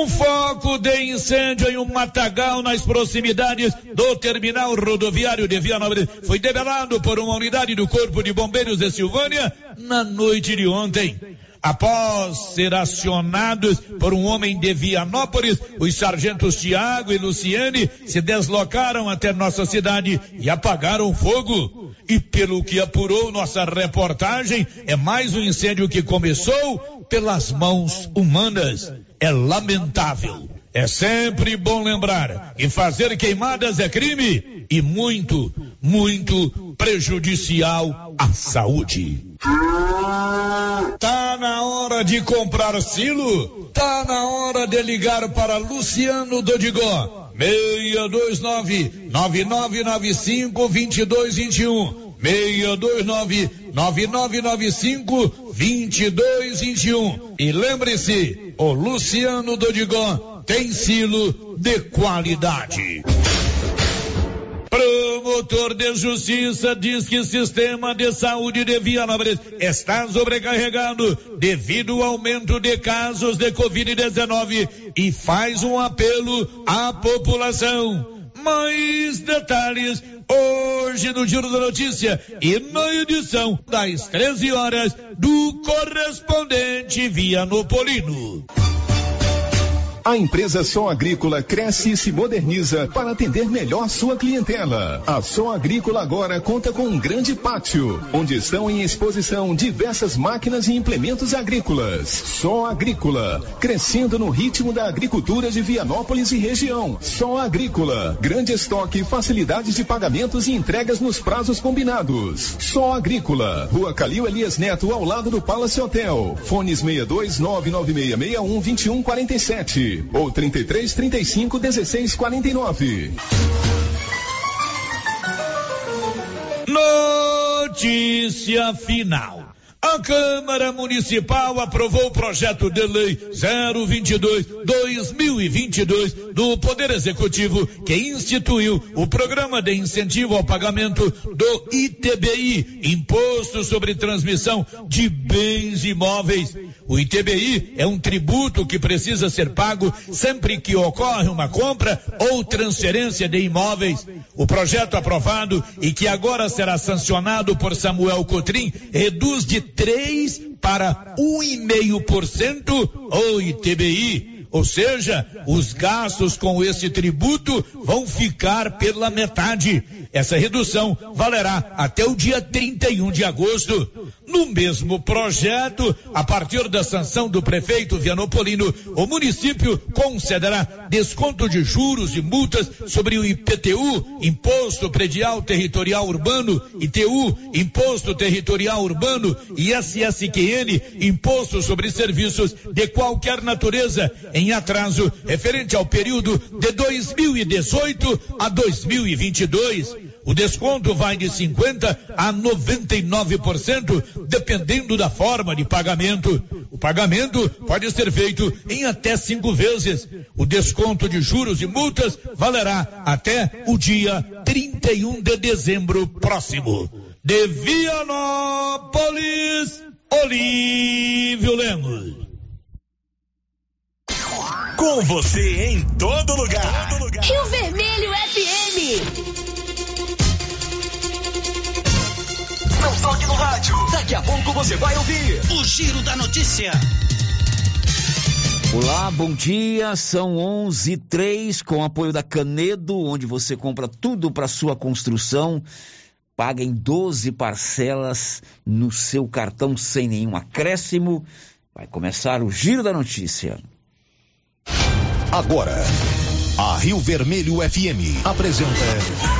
Um foco de incêndio em um matagal nas proximidades do terminal rodoviário de Vianópolis foi debelado por uma unidade do Corpo de Bombeiros de Silvânia na noite de ontem. Após ser acionados por um homem de Vianópolis, os sargentos Tiago e Luciane se deslocaram até nossa cidade e apagaram fogo. E pelo que apurou nossa reportagem, é mais um incêndio que começou pelas mãos humanas. É lamentável. É sempre bom lembrar que fazer queimadas é crime e muito, muito prejudicial à saúde. Tá na hora de comprar silo? Tá na hora de ligar para Luciano Dodigó. 629 9995 2221. 629 9995 2221. E lembre-se, o Luciano Dodigó tem silo de qualidade. Promotor de Justiça diz que o sistema de saúde de Vianópolis está sobrecarregado devido ao aumento de casos de Covid-19 e faz um apelo à população. Mais detalhes hoje no Giro da Notícia e na edição das 13 horas do correspondente Vianopolino. A empresa Som Agrícola cresce e se moderniza para atender melhor sua clientela. A Som Agrícola agora conta com um grande pátio, onde estão em exposição diversas máquinas e implementos agrícolas. Som Agrícola, crescendo no ritmo da agricultura de Vianópolis e região. Som Agrícola, grande estoque, facilidades de pagamentos e entregas nos prazos combinados. Som Agrícola, Rua Calil Elias Neto, ao lado do Palace Hotel. Fones 62 99661 2147 ou 33 35 16 49. Notícia final. A Câmara Municipal aprovou o projeto de lei 022-2022 do Poder Executivo que instituiu o programa de incentivo ao pagamento do ITBI, Imposto sobre Transmissão de Bens Imóveis. O ITBI é um tributo que precisa ser pago sempre que ocorre uma compra ou transferência de imóveis. O projeto aprovado e que agora será sancionado por Samuel Cotrim reduz de 3 para 1,5% o ITBI. Ou seja, os gastos com esse tributo vão ficar pela metade. Essa redução valerá até o dia 31 de agosto. No mesmo projeto, a partir da sanção do prefeito Vianopolino, o município concederá desconto de juros e multas sobre o IPTU, Imposto Predial Territorial Urbano, ITU, Imposto Territorial Urbano e SSQN, Imposto sobre Serviços de qualquer natureza, em atraso referente ao período de 2018 a 2022. O desconto vai de 50 a 99%, dependendo da forma de pagamento. O pagamento pode ser feito em até cinco vezes. O desconto de juros e multas valerá até o dia 31 de dezembro próximo. De Vianópolis, Olívio Lemos. Com você em todo lugar. Rio Vermelho FM. Não toque no rádio. Daqui a pouco você vai ouvir o Giro da Notícia. Olá, bom dia. São 11 h com apoio da Canedo, onde você compra tudo para sua construção. Paga em 12 parcelas no seu cartão sem nenhum acréscimo. Vai começar o Giro da Notícia. Agora, a Rio Vermelho FM apresenta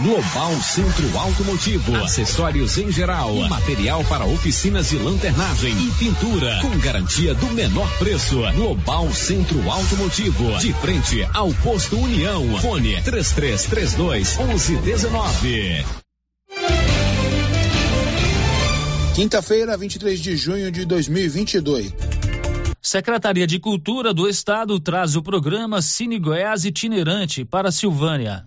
Global Centro Automotivo, acessórios em geral, material para oficinas de lanternagem e pintura, com garantia do menor preço. Global Centro Automotivo, de frente ao posto União. Fone 3332 1119. Quinta-feira, 23 de junho de 2022. Secretaria de Cultura do Estado traz o programa Cine Goiás Itinerante para Silvânia.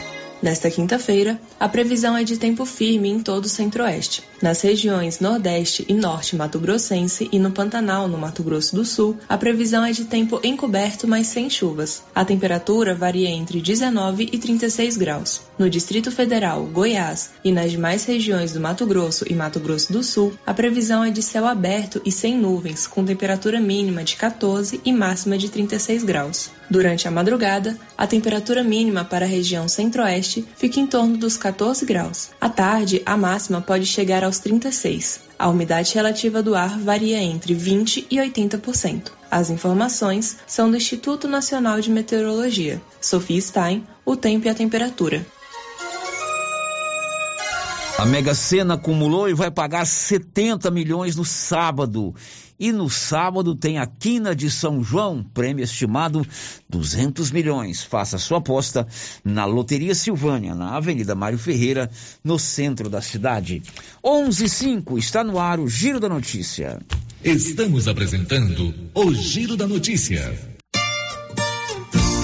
Nesta quinta-feira, a previsão é de tempo firme em todo o centro-oeste. Nas regiões Nordeste e Norte Mato Grossense e no Pantanal, no Mato Grosso do Sul, a previsão é de tempo encoberto, mas sem chuvas. A temperatura varia entre 19 e 36 graus. No Distrito Federal, Goiás e nas demais regiões do Mato Grosso e Mato Grosso do Sul, a previsão é de céu aberto e sem nuvens, com temperatura mínima de 14 e máxima de 36 graus. Durante a madrugada, a temperatura mínima para a região centro-oeste fica em torno dos 14 graus. À tarde, a máxima pode chegar aos 36. A umidade relativa do ar varia entre 20 e 80%. As informações são do Instituto Nacional de Meteorologia. Sofia Stein, o tempo e a temperatura. A Mega Sena acumulou e vai pagar 70 milhões no sábado. E no sábado tem a Quina de São João, prêmio estimado 200 milhões. Faça sua aposta na Loteria Silvânia, na Avenida Mário Ferreira, no centro da cidade. 11:05 está no ar o Giro da Notícia. Estamos apresentando o Giro da Notícia.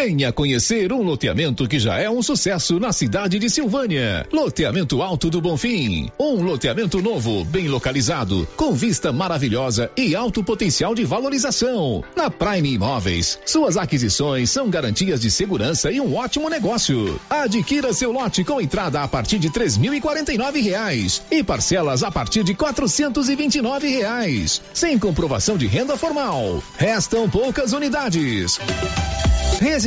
Venha conhecer um loteamento que já é um sucesso na cidade de Silvânia. Loteamento Alto do Bonfim. Um loteamento novo, bem localizado, com vista maravilhosa e alto potencial de valorização. Na Prime Imóveis, suas aquisições são garantias de segurança e um ótimo negócio. Adquira seu lote com entrada a partir de três mil e quarenta e nove reais e parcelas a partir de quatrocentos e vinte e nove reais, sem comprovação de renda formal. Restam poucas unidades.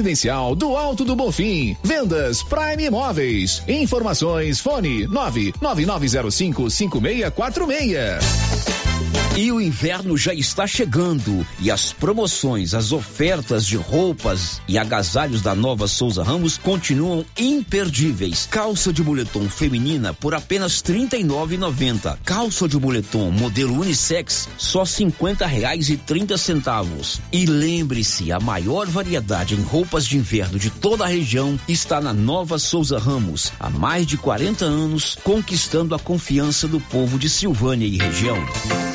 Residencial do Alto do Bonfim. Vendas Prime Imóveis. Informações fone 99905 5646. E o inverno já está chegando e as promoções, as ofertas de roupas e agasalhos da Nova Souza Ramos continuam imperdíveis. Calça de moletom feminina por apenas R$ 39,90. Calça de moletom modelo unissex só cinquenta reais e trinta centavos. E lembre-se, a maior variedade em roupas de inverno de toda a região está na Nova Souza Ramos. Há mais de 40 anos, conquistando a confiança do povo de Silvânia e região.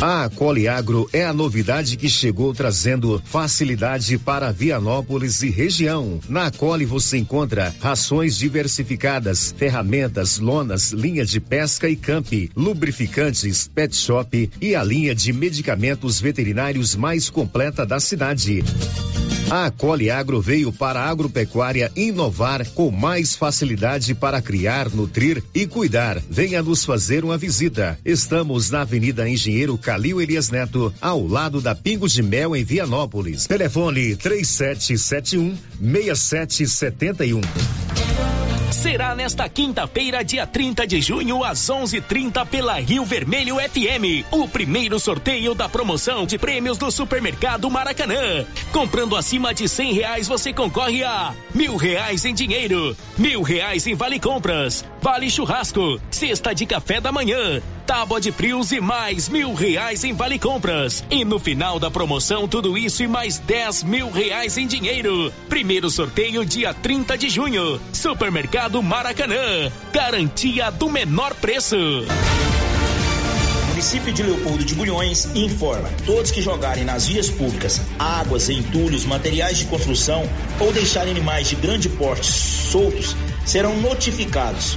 A Coliagro é a novidade que chegou trazendo facilidade para Vianópolis e região. Na Coli você encontra rações diversificadas, ferramentas, lonas, linha de pesca e camp, lubrificantes, pet shop e a linha de medicamentos veterinários mais completa da cidade. A Coli Agro veio para a agropecuária inovar com mais facilidade para criar, nutrir e cuidar. Venha nos fazer uma visita. Estamos na Avenida Engenheiro Calil Elias Neto, ao lado da Pingo de Mel em Vianópolis. Telefone 3771 6771 será nesta quinta-feira, dia 30 de junho, às 11:30 pela Rio Vermelho FM, o primeiro sorteio da promoção de prêmios do Supermercado Maracanã. Comprando acima de cem reais, você concorre a mil reais em dinheiro, mil reais em vale compras, vale churrasco, cesta de café da manhã, tábua de frios e mais mil reais em vale compras. E no final da promoção, tudo isso e mais dez mil reais em dinheiro. Primeiro sorteio dia 30 de junho. Supermercado do Maracanã. Garantia do menor preço. município de Leopoldo de Bulhões informa: todos que jogarem nas vias públicas águas, entulhos, materiais de construção ou deixarem animais de grande porte soltos serão notificados.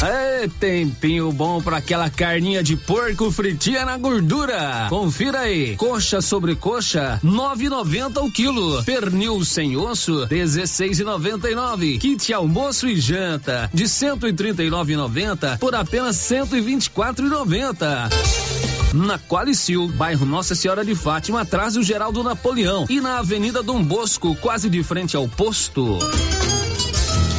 É tempinho bom para aquela carninha de porco fritinha na gordura. Confira aí. Coxa sobre coxa, 9,90 o quilo. Pernil sem osso, 16,99. Kit almoço e janta, de 139,90 por apenas 124,90. Na Qualicil, bairro Nossa Senhora de Fátima, atrás do Geraldo Napoleão e na Avenida Dom Bosco, quase de frente ao posto.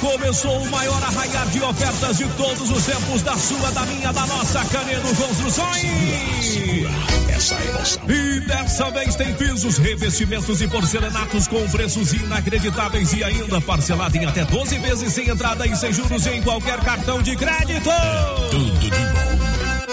Começou o maior arraiar de ofertas de todos os tempos da sua, da minha, da nossa Canedo Construções essa emoção. E dessa vez tem pisos, revestimentos e porcelanatos com preços inacreditáveis e ainda parcelado em até 12 vezes sem entrada e sem juros em qualquer cartão de crédito. Tudo de bom.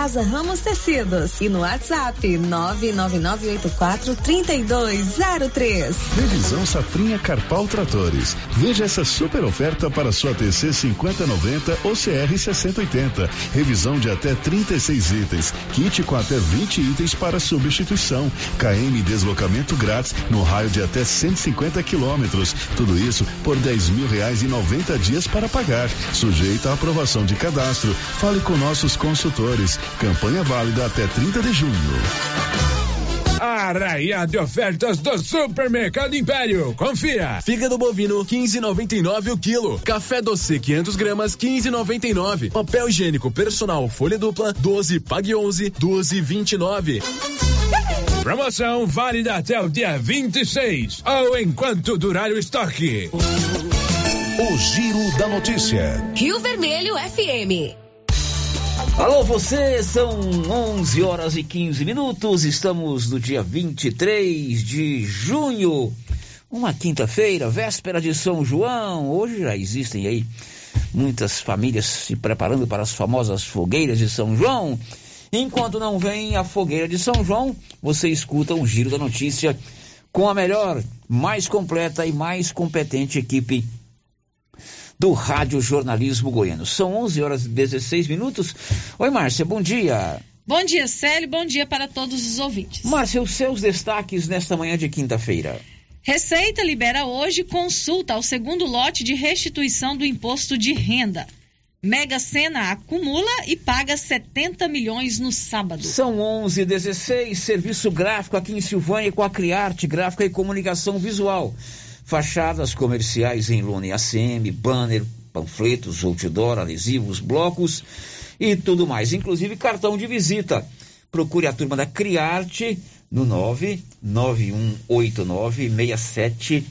Casa Ramos Tecidos e no WhatsApp 999843203. Revisão Safrinha Carpal Tratores. Veja essa super oferta para sua TC 5090 ou CR 6080. Revisão de até 36 itens. Kit com até 20 itens para substituição. KM deslocamento grátis no raio de até 150 quilômetros. Tudo isso por 10 mil reais e 90 dias para pagar. Sujeita à aprovação de cadastro. Fale com nossos consultores. Campanha válida até 30 de junho. Arraia de ofertas do Supermercado Império. Confia. Fígado bovino 15,99 o quilo. Café doce 500 gramas 15,99. Papel higiênico personal folha dupla 12 pague 11 12,29. Promoção válida até o dia 26 ou enquanto durar o estoque. O Giro da Notícia. Rio Vermelho FM. Alô, você, são 11 horas e 15 minutos, estamos no dia 23 de junho, uma quinta-feira, véspera de São João. Hoje já existem aí muitas famílias se preparando para as famosas fogueiras de São João. Enquanto não vem a fogueira de São João, você escuta o Giro da Notícia com a melhor, mais completa e mais competente equipe do Rádio Jornalismo Goiano. São 11 horas e 16 minutos. Oi, Márcia, bom dia. Bom dia, Célio. Bom dia para todos os ouvintes. Márcia, os seus destaques nesta manhã de quinta-feira. Receita libera hoje consulta ao segundo lote de restituição do imposto de renda. Mega Sena acumula e paga 70 milhões no sábado. São 11 16 serviço gráfico aqui em Silvânia com a Criarte Gráfica e Comunicação Visual. Fachadas comerciais em lona e ACM, banner, panfletos, outdoor, adesivos, blocos e tudo mais, inclusive cartão de visita. Procure a turma da Criarte no 9918967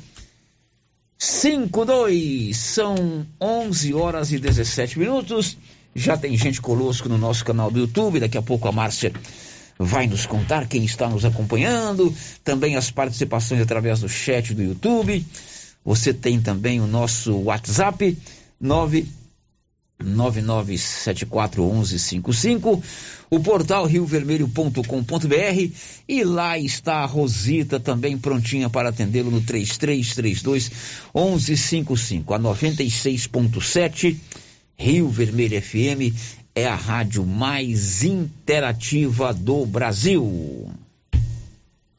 52. São 11 horas e 17 minutos. Já tem gente conosco no nosso canal do YouTube. Daqui a pouco a Márcia vai nos contar quem está nos acompanhando. Também as participações através do chat do YouTube. Você tem também o nosso WhatsApp 999741155, o portal riovermelho.com.br e lá está a Rosita também prontinha para atendê-lo no 3332 1155. A 96.7 Rio Vermelho FM é a rádio mais interativa do Brasil.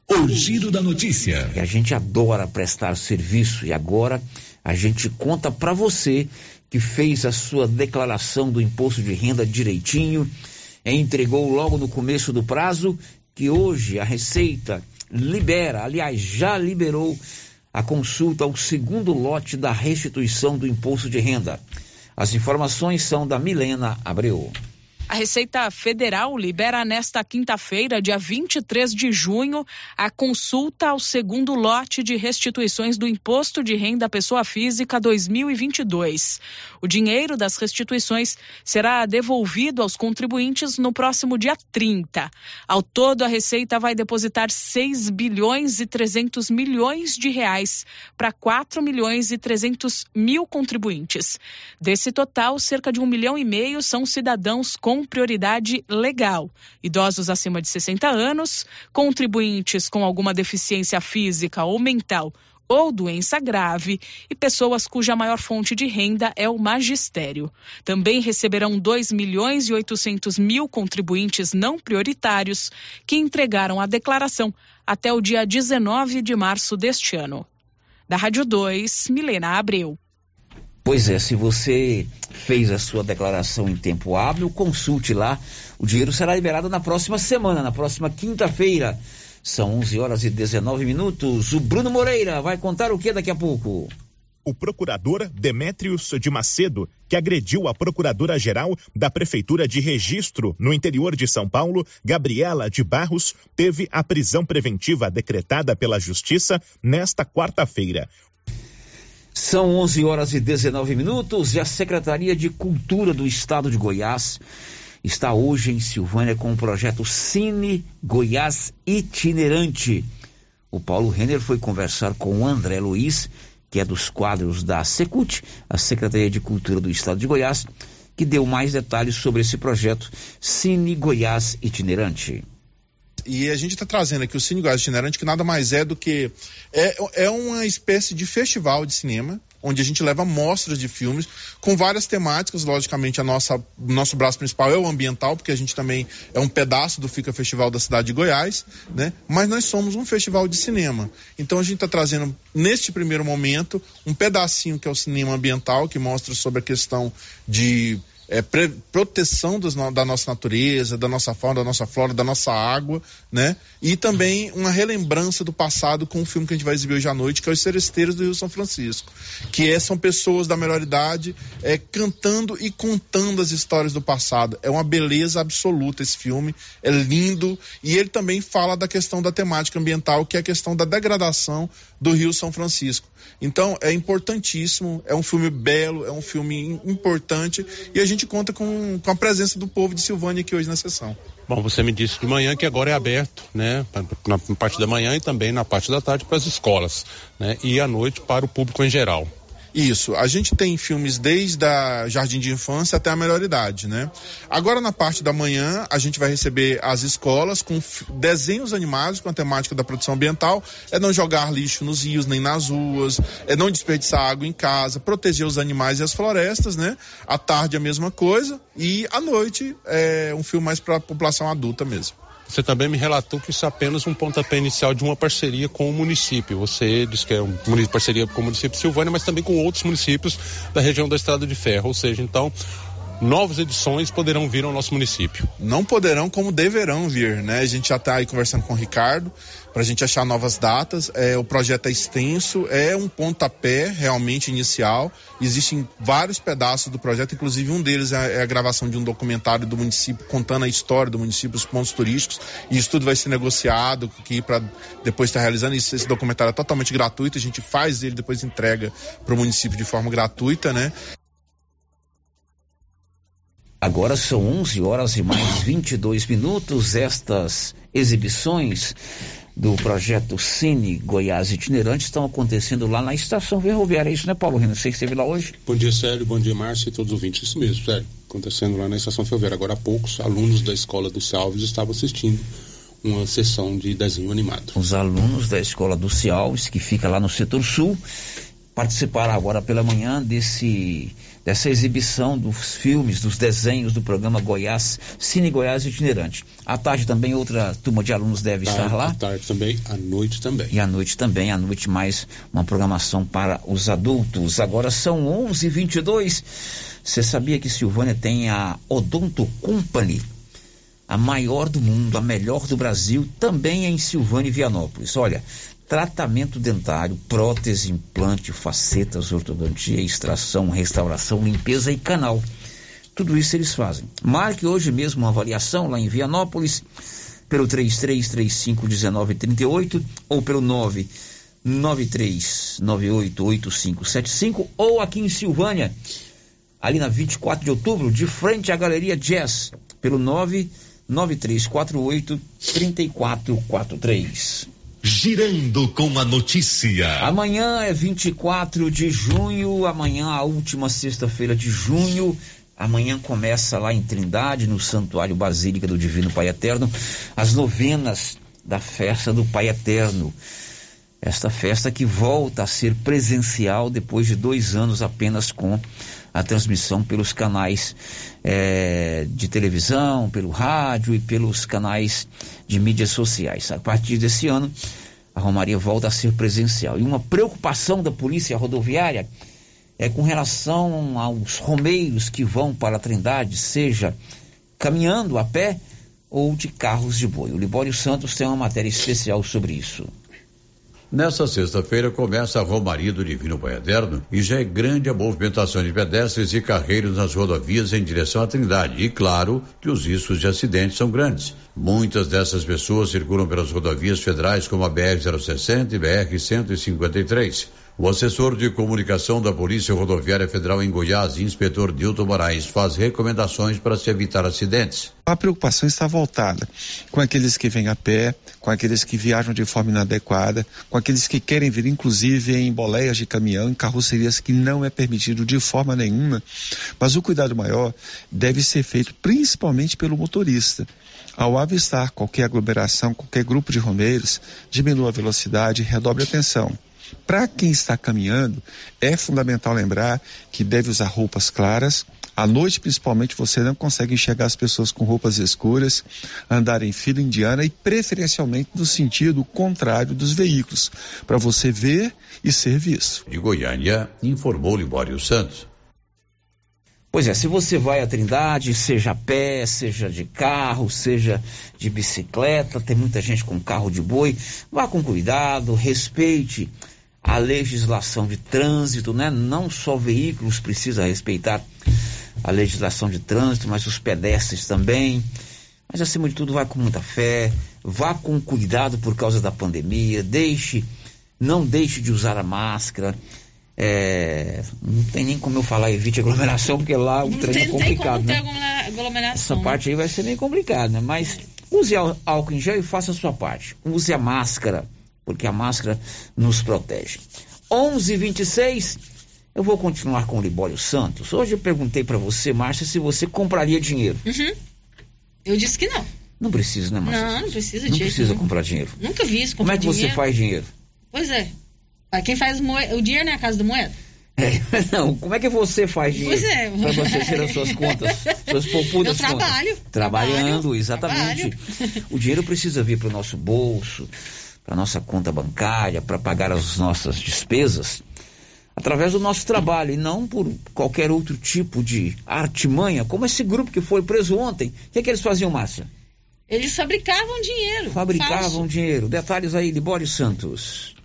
O Giro da Notícia. E a gente adora prestar serviço e agora a gente conta para você que fez a sua declaração do imposto de renda direitinho, entregou logo no começo do prazo, que hoje a Receita libera, aliás, já liberou a consulta ao segundo lote da restituição do imposto de renda. As informações são da Milena Abreu. A Receita Federal libera nesta quinta-feira, dia 23 de junho, a consulta ao segundo lote de restituições do Imposto de Renda Pessoa Física 2022. O dinheiro das restituições será devolvido aos contribuintes no próximo dia 30. Ao todo, a Receita vai depositar 6 bilhões e 300 milhões de reais para 4 milhões e 300 mil contribuintes. Desse total, cerca de um milhão e meio são cidadãos com prioridade legal, idosos acima de 60 anos, contribuintes com alguma deficiência física ou mental ou doença grave e pessoas cuja maior fonte de renda é o magistério. Também receberão 2 milhões e 800 mil contribuintes não prioritários que entregaram a declaração até o dia 19 de março deste ano. Da Rádio 2, Milena Abreu. Pois é, se você fez a sua declaração em tempo hábil, consulte lá. O dinheiro será liberado na próxima semana, na próxima quinta-feira. São 11 horas e 19 minutos. O Bruno Moreira vai contar o que daqui a pouco? o procurador Demétrios de Macedo, que agrediu a procuradora-geral da Prefeitura de Registro no interior de São Paulo, Gabriela de Barros, teve a prisão preventiva decretada pela Justiça nesta quarta-feira. São 11 horas e 19 minutos e a Secretaria de Cultura do Estado de Goiás está hoje em Silvânia com o projeto Cine Goiás Itinerante. O Paulo Renner foi conversar com o André Luiz, que é dos quadros da Secult, a Secretaria de Cultura do Estado de Goiás, que deu mais detalhes sobre esse projeto Cine Goiás Itinerante. E a gente está trazendo aqui o Cine Goiás Itinerante, que nada mais é do que. É, é uma espécie de festival de cinema, onde a gente leva mostras de filmes com várias temáticas. Logicamente, a nossa nosso braço principal é o ambiental, porque a gente também é um pedaço do Fica Festival da cidade de Goiás, né? Mas nós somos um festival de cinema. Então a gente está trazendo neste primeiro momento um pedacinho que é o cinema ambiental, que mostra sobre a questão de é, proteção dos, da nossa natureza, da nossa fauna, da nossa flora, da nossa água, né? E também uma relembrança do passado com um filme que a gente vai exibir hoje à noite, que é Os Seresteiros do Rio São Francisco, que é, são pessoas da melhor idade é, cantando e contando as histórias do passado. É uma beleza absoluta esse filme, é lindo e ele também fala da questão da temática ambiental, que é a questão da degradação do Rio São Francisco. Então é importantíssimo, é um filme belo, é um filme importante e a gente conta com, com a presença do povo de Silvânia aqui hoje na sessão. Bom, você me disse de manhã que agora é aberto, né, na parte da manhã e também na parte da tarde para as escolas, né, e à noite para o público em geral. Isso, a gente tem filmes desde a jardim de infância até a melhor idade, né? Agora na parte da manhã a gente vai receber as escolas com desenhos animados com a temática da produção ambiental, é não jogar lixo nos rios nem nas ruas, é não desperdiçar água em casa, proteger os animais e as florestas, né? À tarde a mesma coisa e à noite é um filme mais para a população adulta mesmo. Você também me relatou que isso é apenas um pontapé inicial de uma parceria com o município. Você diz que é uma parceria com o município de Silvânia, mas também com outros municípios da região da Estrada de Ferro. Ou seja, então, novas edições poderão vir ao nosso município. Não poderão, como deverão vir, né? A gente já está aí conversando com o Ricardo para a gente achar novas datas. É, o projeto é extenso, é um pontapé realmente inicial. Existem vários pedaços do projeto, inclusive um deles é, é a gravação de um documentário do município contando a história do município, os pontos turísticos. E isso tudo vai ser negociado aqui para depois estar tá realizando. Isso, esse documentário é totalmente gratuito, a gente faz ele, depois entrega para o município de forma gratuita, né? Agora são 11 horas e mais 22 minutos. Estas exibições do projeto Cine Goiás Itinerante estão acontecendo lá na estação ferroviária. É isso, né, Paulo Renan? Você esteve lá hoje? Bom dia, Sérgio. Bom dia, Márcio e todos os ouvintes. Isso mesmo, Sérgio. Acontecendo lá na estação ferroviária. Agora há poucos alunos da escola do Salves estavam assistindo uma sessão de desenho animado. Os alunos da escola do Cialves, que fica lá no setor sul, participaram agora pela manhã desse dessa exibição dos filmes, dos desenhos do programa Goiás, Cine Goiás Itinerante. À tarde também outra turma de alunos deve tarde, estar lá. À tarde também, à noite também. E à noite também, à noite mais uma programação para os adultos. Agora são 11:22. Você sabia que Silvânia tem a Odonto Company? A maior do mundo, a melhor do Brasil, também é em Silvânia e Vianópolis. Olha, tratamento dentário, prótese, implante, facetas, ortodontia, extração, restauração, limpeza e canal. Tudo isso eles fazem. Marque hoje mesmo uma avaliação lá em Vianópolis pelo 33351938 ou pelo 993988575 ou aqui em Silvânia, ali na 24 de outubro, de frente à Galeria Jazz, pelo 99348 3443 girando com a notícia. Amanhã é 24 de junho, amanhã a última sexta-feira de junho. Amanhã começa lá em Trindade, no Santuário Basílica do Divino Pai Eterno, as novenas da festa do Pai Eterno. Esta festa que volta a ser presencial depois de dois anos apenas com a transmissão pelos canais é, de televisão, pelo rádio e pelos canais de mídias sociais. A partir desse ano, a Romaria volta a ser presencial. E uma preocupação da Polícia Rodoviária é com relação aos romeiros que vão para a Trindade, seja caminhando a pé ou de carros de boi. O Libório Santos tem uma matéria especial sobre isso. Nessa sexta-feira começa a Romaria do Divino Pai Eterno e já é grande a movimentação de pedestres e carreiros nas rodovias em direção à Trindade. E claro que os riscos de acidentes são grandes. Muitas dessas pessoas circulam pelas rodovias federais como a BR-060 e BR-153. O assessor de comunicação da Polícia Rodoviária Federal em Goiás, inspetor Dilton Moraes, faz recomendações para se evitar acidentes. A preocupação está voltada com aqueles que vêm a pé, com aqueles que viajam de forma inadequada, com aqueles que querem vir inclusive em boleias de caminhão, em carrocerias que não é permitido de forma nenhuma. Mas o cuidado maior deve ser feito principalmente pelo motorista. Ao avistar qualquer aglomeração, qualquer grupo de romeiros, diminua a velocidade e redobre a atenção. Para quem está caminhando, é fundamental lembrar que deve usar roupas claras. À noite, principalmente, você não consegue enxergar as pessoas com roupas escuras, andar em fila indiana e, preferencialmente, no sentido contrário dos veículos, para você ver e ser visto. De Goiânia, informou Libório Santos. Pois é, se você vai à Trindade, seja a pé, seja de carro, seja de bicicleta, tem muita gente com carro de boi, vá com cuidado, respeite a legislação de trânsito, né? Não só veículos precisa respeitar a legislação de trânsito, mas os pedestres também. Mas acima de tudo, vá com muita fé, vá com cuidado por causa da pandemia, deixe, não deixe de usar a máscara. É, não tem nem como eu falar evite aglomeração, porque lá o não trem é tem, é complicado, né? Essa parte aí vai ser meio complicado, né? Mas use álcool em gel e faça a sua parte. Use a máscara porque a máscara nos protege. 11:26 eu vou continuar com o Libório Santos. Hoje eu perguntei para você, Márcia, se você compraria dinheiro. Uhum. Eu disse que não. Não precisa, né, Márcia? Não, não precisa Não precisa comprar dinheiro. Nunca vi isso. Como é que dinheiro. você faz dinheiro? Pois é. Quem faz o dinheiro não é a casa da moeda? É, não, como é que você faz dinheiro? Pois é. Para você tirar suas contas, suas poupudas Eu trabalho. Contas. Trabalhando, trabalho, exatamente. Trabalho. O dinheiro precisa vir para o nosso bolso para nossa conta bancária, para pagar as nossas despesas, através do nosso trabalho e não por qualquer outro tipo de artimanha, como esse grupo que foi preso ontem. O que, é que eles faziam, Márcia? Eles fabricavam dinheiro. Fabricavam falso. dinheiro. Detalhes aí de Boris Santos.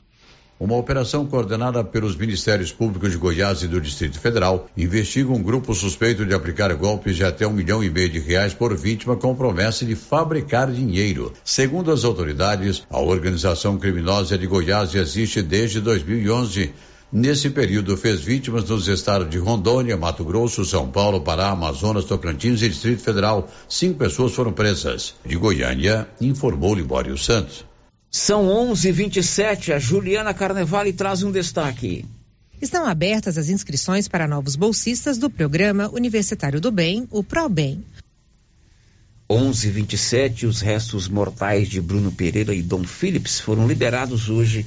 Uma operação coordenada pelos Ministérios Públicos de Goiás e do Distrito Federal investiga um grupo suspeito de aplicar golpes de até um milhão e meio de reais por vítima com promessa de fabricar dinheiro. Segundo as autoridades, a organização criminosa de Goiás existe desde 2011. Nesse período, fez vítimas nos estados de Rondônia, Mato Grosso, São Paulo, Pará, Amazonas, Tocantins e Distrito Federal. Cinco pessoas foram presas. De Goiânia, informou Libório Santos. São 11:27. A Juliana Carnevale traz um destaque. Estão abertas as inscrições para novos bolsistas do programa Universitário do Bem, o ProBem. 11:27. Os restos mortais de Bruno Pereira e Dom Phillips foram liberados hoje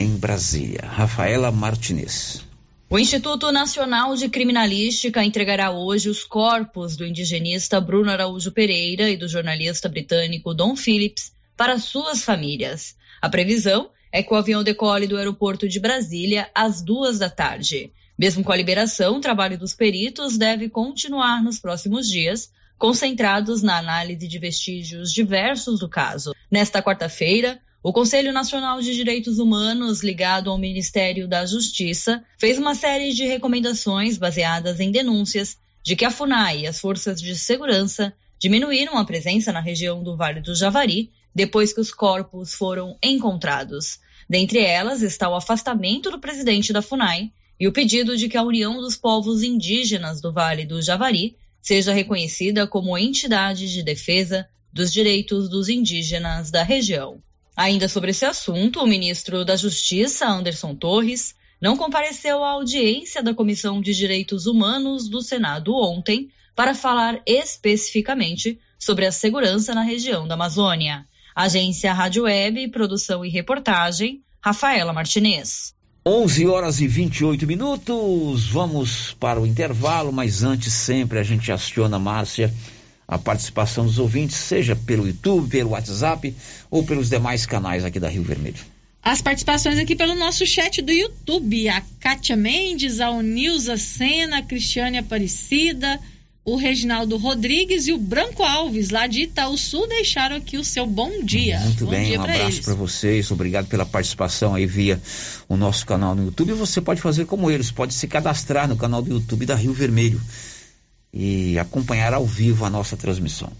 em Brasília. Rafaela Martinez. O Instituto Nacional de Criminalística entregará hoje os corpos do indigenista Bruno Araújo Pereira e do jornalista britânico Dom Phillips para suas famílias. A previsão é que o avião decole do aeroporto de Brasília às duas da tarde. Mesmo com a liberação, o trabalho dos peritos deve continuar nos próximos dias, concentrados na análise de vestígios diversos do caso. Nesta quarta-feira, o Conselho Nacional de Direitos Humanos, ligado ao Ministério da Justiça, fez uma série de recomendações baseadas em denúncias de que a FUNAI e as forças de segurança diminuíram a presença na região do Vale do Javari depois que os corpos foram encontrados. Dentre elas está o afastamento do presidente da FUNAI e o pedido de que a União dos Povos Indígenas do Vale do Javari seja reconhecida como entidade de defesa dos direitos dos indígenas da região. Ainda sobre esse assunto, o ministro da Justiça, Anderson Torres, não compareceu à audiência da Comissão de Direitos Humanos do Senado ontem para falar especificamente sobre a segurança na região da Amazônia. Agência Rádio Web, produção e reportagem, Rafaela Martinez. 11 horas e 28 minutos. Vamos para o intervalo, mas antes sempre a gente aciona, Márcia, a participação dos ouvintes, seja pelo YouTube, pelo WhatsApp ou pelos demais canais aqui da Rio Vermelho. As participações aqui pelo nosso chat do YouTube. A Kátia Mendes, a Onilza Sena, a Cristiane Aparecida, o Reginaldo Rodrigues e o Branco Alves, lá de Itaúsu, deixaram aqui o seu bom dia. Muito bom bem, dia um pra abraço para vocês, obrigado pela participação aí via o nosso canal no YouTube. E você pode fazer como eles, pode se cadastrar no canal do YouTube da Rio Vermelho e acompanhar ao vivo a nossa transmissão.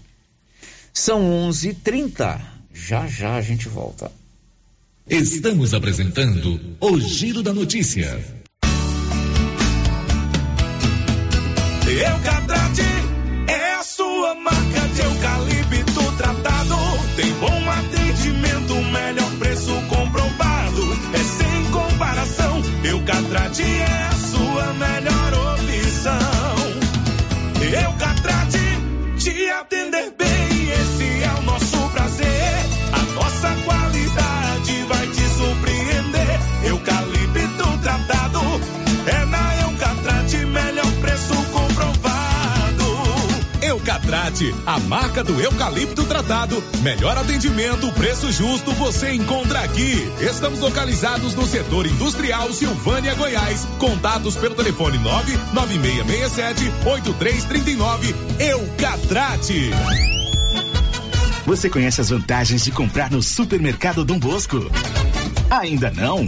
São 11:30. Já já a gente volta. Estamos apresentando o Giro da Notícia. Sua marca de eucalipto tratado. Tem bom atendimento, melhor preço comprovado. É sem comparação. Eucatrate é a sua melhor opção. Eucatrate te atender Eucatrate, a marca do eucalipto tratado. Melhor atendimento, preço justo, você encontra aqui. Estamos localizados no setor industrial Silvânia, Goiás. Contatos pelo telefone 99667 8339. Eucatrate. Você conhece as vantagens de comprar no supermercado Dom Bosco? Ainda não?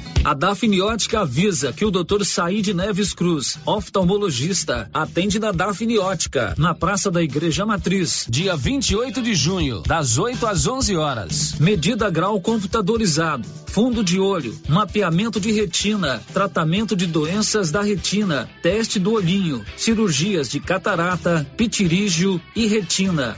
A Dafniótica avisa que o Dr. Said Neves Cruz, oftalmologista, atende na Dafniótica, na Praça da Igreja Matriz, dia 28 de junho, das 8 às 11 horas. Medida grau computadorizado, fundo de olho, mapeamento de retina, tratamento de doenças da retina, teste do olhinho, cirurgias de catarata, pitirígio e retina.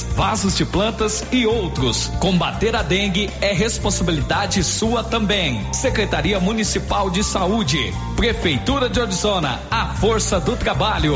vasos de plantas e outros. Combater a dengue é responsabilidade sua também. Secretaria Municipal de Saúde, Prefeitura de Orizona, a força do trabalho.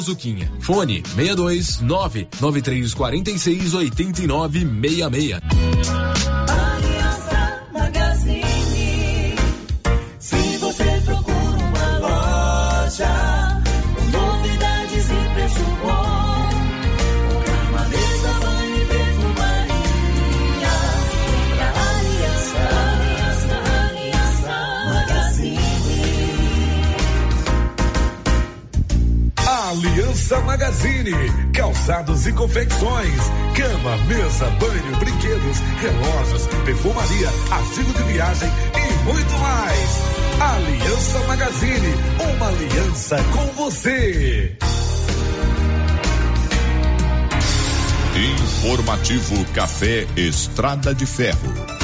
Zuquinha. Fone 62 99346 8966. Aliança Magazine, calçados e confecções, cama, mesa, banho, brinquedos, relógios, perfumaria, artigo de viagem e muito mais. Aliança Magazine, uma aliança com você. Informativo Café Estrada de Ferro.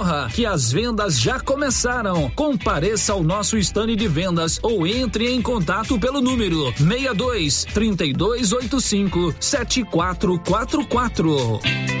corra, que as vendas já começaram. Compareça ao nosso estande de vendas ou entre em contato pelo número 62 3285 7444.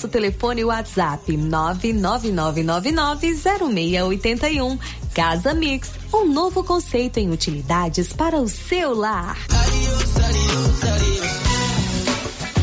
telefone WhatsApp 999990681. Casa Mix, um novo conceito em utilidades para o seu lar.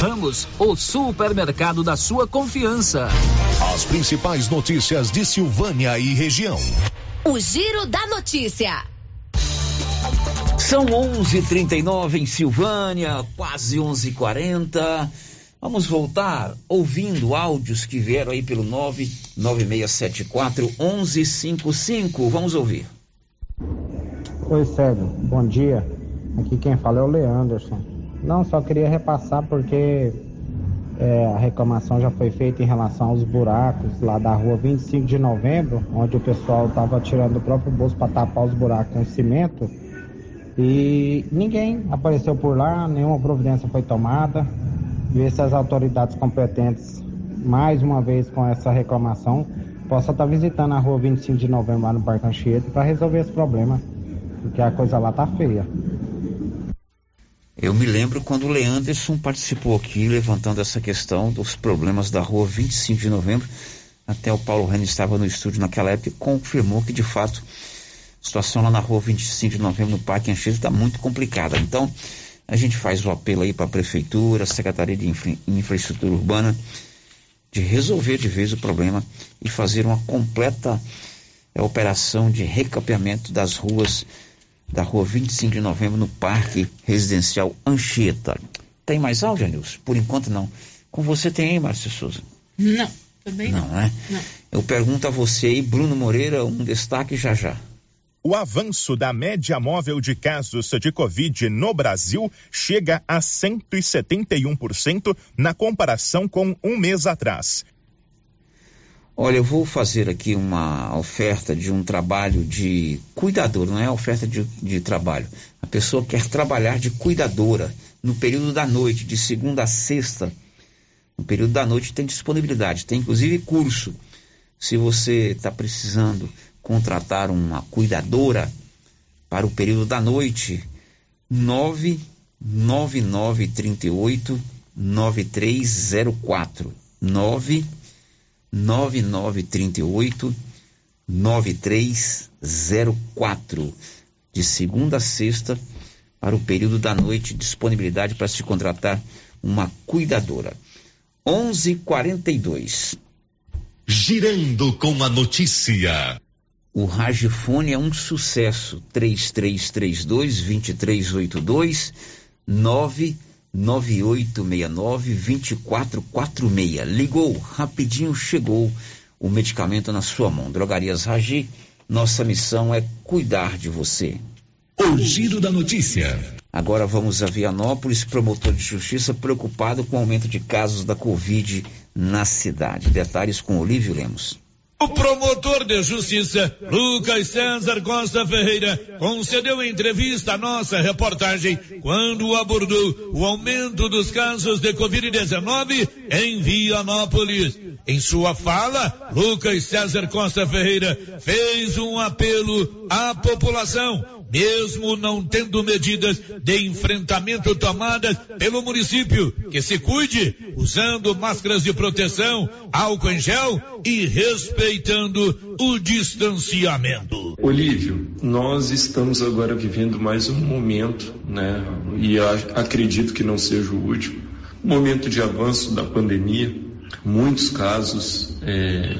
Ramos, o supermercado da sua confiança. As principais notícias de Silvânia e região. O Giro da Notícia. São 11:39 em Silvânia, quase 11:40. Vamos voltar ouvindo áudios que vieram aí pelo 99674 1155. Vamos ouvir. Oi, Célio. Bom dia. Aqui quem fala é o Leanderson. Não, só queria repassar porque é, a reclamação já foi feita em relação aos buracos lá da rua 25 de novembro, onde o pessoal estava tirando do próprio bolso para tapar os buracos com cimento. E ninguém apareceu por lá, nenhuma providência foi tomada. Ver se as autoridades competentes, mais uma vez com essa reclamação, possam estar visitando a rua 25 de novembro lá no Parque Anchieta para resolver esse problema, porque a coisa lá tá feia. Eu me lembro quando o Leanderson participou aqui levantando essa questão dos problemas da rua 25 de novembro. Até o Paulo Renner estava no estúdio naquela época e confirmou que de fato a situação lá na rua 25 de novembro no Parque Anchieta está muito complicada. Então a gente faz o apelo aí para a Prefeitura, a Secretaria de Infra Infraestrutura Urbana, de resolver de vez o problema e fazer uma completa é, operação de recapeamento das ruas da rua 25 de novembro, no Parque Residencial Anchieta. Tem mais áudio, Nilson? Por enquanto não. Com você tem aí, Márcio Souza? Não, também não. Não, né? Não. Eu pergunto a você aí, Bruno Moreira, um destaque já já. O avanço da média móvel de casos de Covid no Brasil chega a 171% na comparação com um mês atrás. Olha, eu vou fazer aqui uma oferta de um trabalho de cuidador, não é oferta de, de trabalho. A pessoa quer trabalhar de cuidadora no período da noite, de segunda a sexta. No período da noite tem disponibilidade, tem inclusive curso. Se você está precisando contratar uma cuidadora para o período da noite, 99938 9304. 9 9938 9304 de segunda a sexta para o período da noite disponibilidade para se contratar uma cuidadora. 11:42 Girando com a notícia. O Ragifone é um sucesso. 3332 2382 9 9869-2446. Ligou, rapidinho chegou o medicamento na sua mão. Drogarias Ragi, nossa missão é cuidar de você. O giro da notícia. Agora vamos a Vianópolis, promotor de justiça preocupado com o aumento de casos da Covid na cidade. Detalhes com Olívio Lemos. O promotor de justiça, Lucas César Costa Ferreira, concedeu entrevista à nossa reportagem quando abordou o aumento dos casos de Covid-19 em Vianópolis. Em sua fala, Lucas César Costa Ferreira fez um apelo à população mesmo não tendo medidas de enfrentamento tomadas pelo município. Que se cuide usando máscaras de proteção, álcool em gel e respeitando o distanciamento. Olívio, nós estamos agora vivendo mais um momento, né? E acredito que não seja o último, momento de avanço da pandemia, muitos casos é,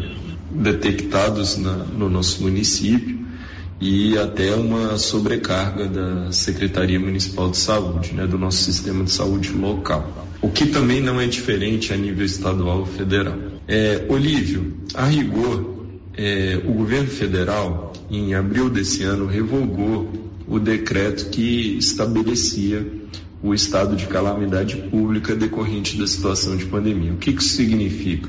detectados na, no nosso município e até uma sobrecarga da Secretaria Municipal de Saúde, né, do nosso sistema de saúde local. O que também não é diferente a nível estadual ou federal. É, Olívio, a rigor, é, o governo federal, em abril desse ano, revogou o decreto que estabelecia o estado de calamidade pública decorrente da situação de pandemia. O que isso significa?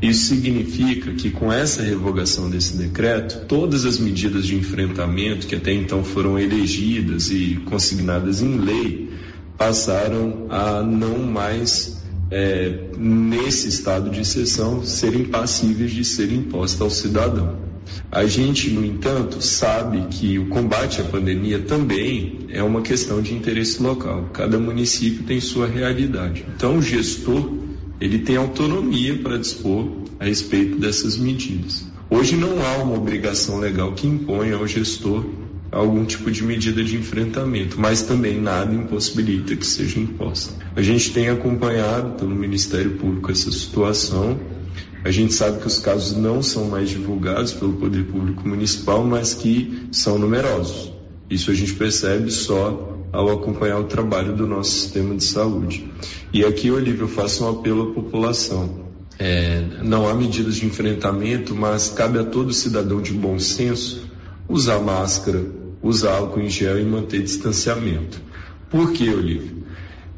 Isso significa que com essa revogação desse decreto, todas as medidas de enfrentamento que até então foram elegidas e consignadas em lei passaram a não mais, é, nesse estado de exceção, serem passíveis de serem impostas ao cidadão. A gente, no entanto, sabe que o combate à pandemia também é uma questão de interesse local. Cada município tem sua realidade. Então, o gestor ele tem autonomia para dispor a respeito dessas medidas. Hoje não há uma obrigação legal que imponha ao gestor algum tipo de medida de enfrentamento, mas também nada impossibilita que seja imposta. A gente tem acompanhado pelo Ministério Público essa situação. A gente sabe que os casos não são mais divulgados pelo Poder Público Municipal, mas que são numerosos. Isso a gente percebe só ao acompanhar o trabalho do nosso sistema de saúde. E aqui, Olívio, eu faço um apelo à população. É, não há medidas de enfrentamento, mas cabe a todo cidadão de bom senso usar máscara, usar álcool em gel e manter distanciamento. Por que, Olívio?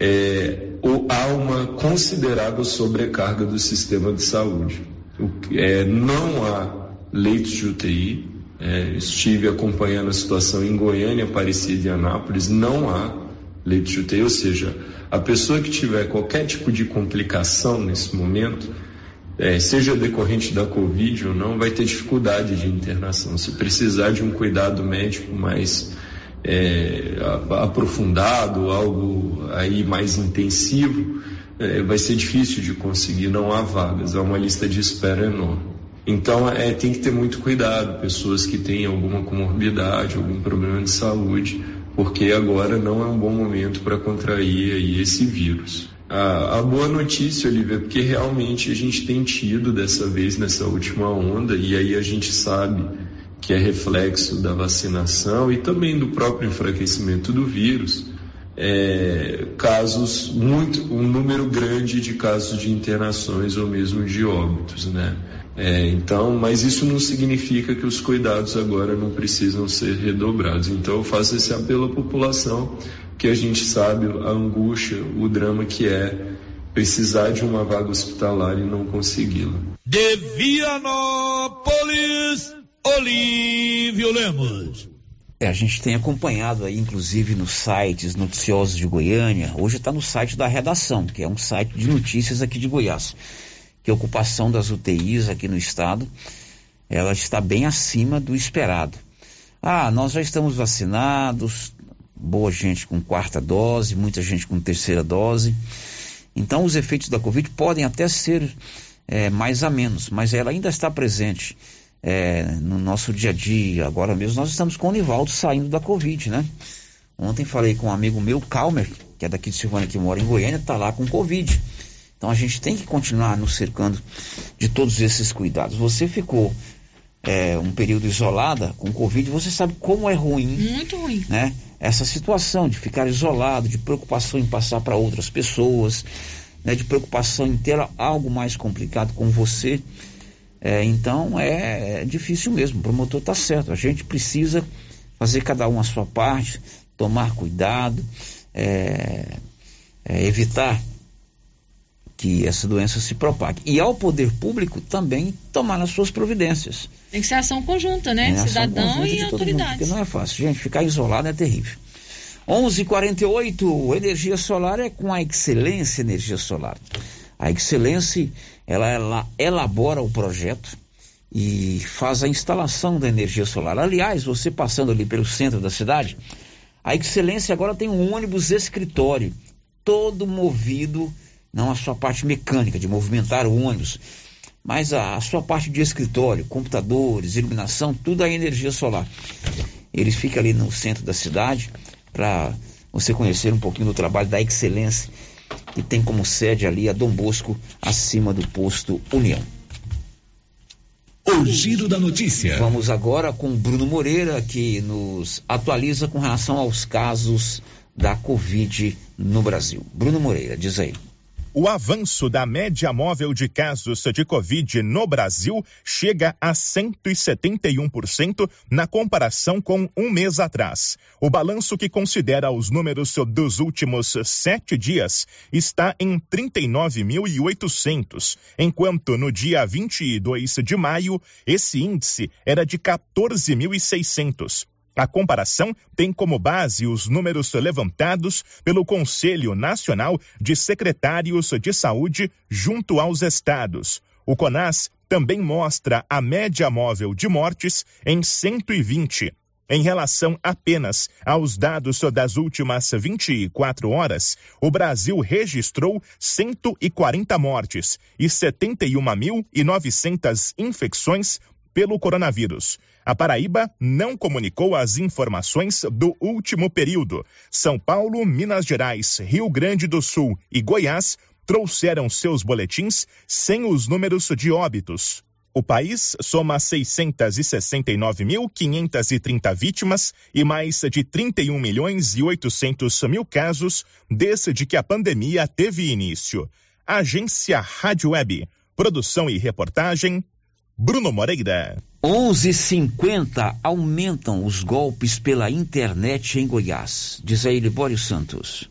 É, há uma considerável sobrecarga do sistema de saúde. É, não há leitos de UTI, é, estive acompanhando a situação em Goiânia, Aparecida e Anápolis, não há leite de UTI, ou seja, a pessoa que tiver qualquer tipo de complicação nesse momento, é, seja decorrente da Covid ou não, vai ter dificuldade de internação. Se precisar de um cuidado médico mais é, aprofundado, algo aí mais intensivo, é, vai ser difícil de conseguir, não há vagas, há uma lista de espera enorme. Então, é, tem que ter muito cuidado, pessoas que têm alguma comorbidade, algum problema de saúde, porque agora não é um bom momento para contrair aí esse vírus. A, a, boa notícia, Olivia, é porque realmente a gente tem tido dessa vez nessa última onda, e aí a gente sabe que é reflexo da vacinação e também do próprio enfraquecimento do vírus, é, casos muito, um número grande de casos de internações ou mesmo de óbitos, né? É, então, mas isso não significa que os cuidados agora não precisam ser redobrados. Então, eu faço esse apelo à população, que a gente sabe a angústia, o drama que é precisar de uma vaga hospitalar e não consegui-la. De Vianópolis, Olívio Lemos. É, a gente tem acompanhado aí, inclusive nos sites noticiosos de Goiânia. Hoje está no site da redação, que é um site de notícias aqui de Goiás que a ocupação das UTIs aqui no estado ela está bem acima do esperado. Ah, nós já estamos vacinados, boa gente com quarta dose, muita gente com terceira dose. Então, os efeitos da Covid podem até ser é, mais a menos, mas ela ainda está presente é, no nosso dia a dia. Agora mesmo nós estamos com o Nivaldo saindo da Covid, né? Ontem falei com um amigo meu, Calmer, que é daqui de Silvânia, que mora em Goiânia, está lá com Covid. Então a gente tem que continuar nos cercando de todos esses cuidados. Você ficou é, um período isolada com Covid, você sabe como é ruim. Muito ruim. Né? Essa situação de ficar isolado, de preocupação em passar para outras pessoas, né? de preocupação em ter algo mais complicado com você. É, então é, é, difícil mesmo. O promotor está certo. A gente precisa fazer cada um a sua parte, tomar cuidado, é, é evitar que essa doença se propague. E ao poder público também tomar as suas providências. Tem que ser ação conjunta, né? É, Cidadão e autoridades. porque não é fácil. Gente, ficar isolado é terrível. 11:48 energia solar é com a Excelência Energia Solar. A Excelência, ela, ela elabora o projeto e faz a instalação da energia solar. Aliás, você passando ali pelo centro da cidade, a Excelência agora tem um ônibus escritório, todo movido, não a sua parte mecânica de movimentar o ônibus, mas a, a sua parte de escritório, computadores, iluminação, tudo a energia solar. Ele fica ali no centro da cidade para você conhecer um pouquinho do trabalho da Excelência, que tem como sede ali a Dom Bosco, acima do posto União. O giro da notícia. Vamos agora com Bruno Moreira, que nos atualiza com relação aos casos da Covid no Brasil. Bruno Moreira, diz aí. O avanço da média móvel de casos de Covid no Brasil chega a 171% na comparação com um mês atrás. O balanço que considera os números dos últimos sete dias está em 39.800, enquanto no dia 22 de maio esse índice era de 14.600. A comparação tem como base os números levantados pelo Conselho Nacional de Secretários de Saúde junto aos estados. O CONAS também mostra a média móvel de mortes em 120. Em relação apenas aos dados das últimas 24 horas, o Brasil registrou 140 mortes e 71.900 infecções pelo coronavírus. A Paraíba não comunicou as informações do último período. São Paulo, Minas Gerais, Rio Grande do Sul e Goiás trouxeram seus boletins sem os números de óbitos. O país soma 669.530 vítimas e mais de 31 milhões e 800 mil casos desde que a pandemia teve início. Agência Rádio Web. Produção e reportagem Bruno Moreira. 11:50 aumentam os golpes pela internet em Goiás. Diz aí Libório Santos.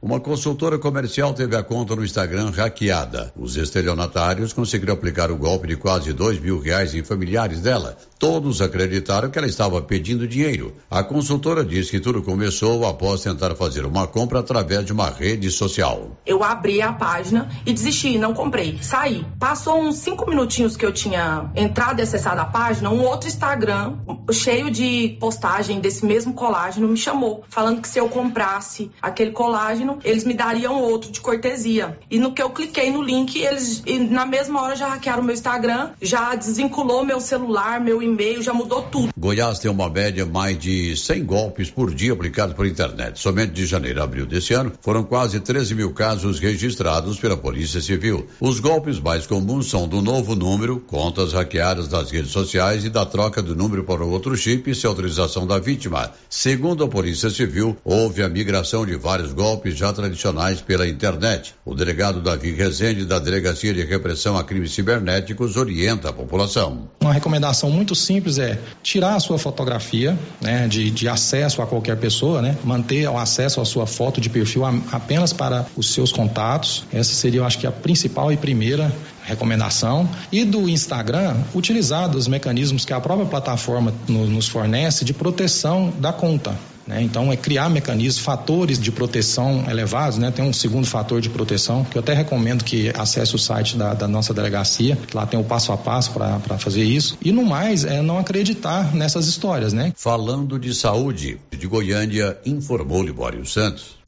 Uma consultora comercial teve a conta no Instagram hackeada. Os estelionatários conseguiram aplicar o golpe de quase dois mil reais em familiares dela. Todos acreditaram que ela estava pedindo dinheiro. A consultora diz que tudo começou após tentar fazer uma compra através de uma rede social. Eu abri a página e desisti, não comprei. Saí. Passou uns cinco minutinhos que eu tinha entrado e acessado a página, um outro Instagram cheio de postagem desse mesmo colágeno me chamou, falando que se eu comprasse aquele colágeno eles me dariam outro de cortesia. E no que eu cliquei no link, eles na mesma hora já hackearam meu Instagram, já desvinculou meu celular, meu e-mail, já mudou tudo. Goiás tem uma média mais de 100 golpes por dia aplicados por internet. Somente de janeiro a abril desse ano, foram quase 13 mil casos registrados pela Polícia Civil. Os golpes mais comuns são do novo número, contas hackeadas das redes sociais e da troca do número para outro chip sem autorização da vítima. Segundo a Polícia Civil, houve a migração de vários golpes já tradicionais pela internet. O delegado Davi Rezende, da Delegacia de Repressão a Crimes Cibernéticos, orienta a população. Uma recomendação muito simples é tirar a sua fotografia né, de, de acesso a qualquer pessoa, né, manter o acesso à sua foto de perfil apenas para os seus contatos. Essa seria, eu acho que, a principal e primeira recomendação. E do Instagram, utilizar os mecanismos que a própria plataforma no, nos fornece de proteção da conta. Né? Então, é criar mecanismos, fatores de proteção elevados, né? Tem um segundo fator de proteção, que eu até recomendo que acesse o site da, da nossa delegacia, lá tem o passo a passo para fazer isso. E no mais, é não acreditar nessas histórias, né? Falando de saúde, de Goiânia, informou Libório Santos.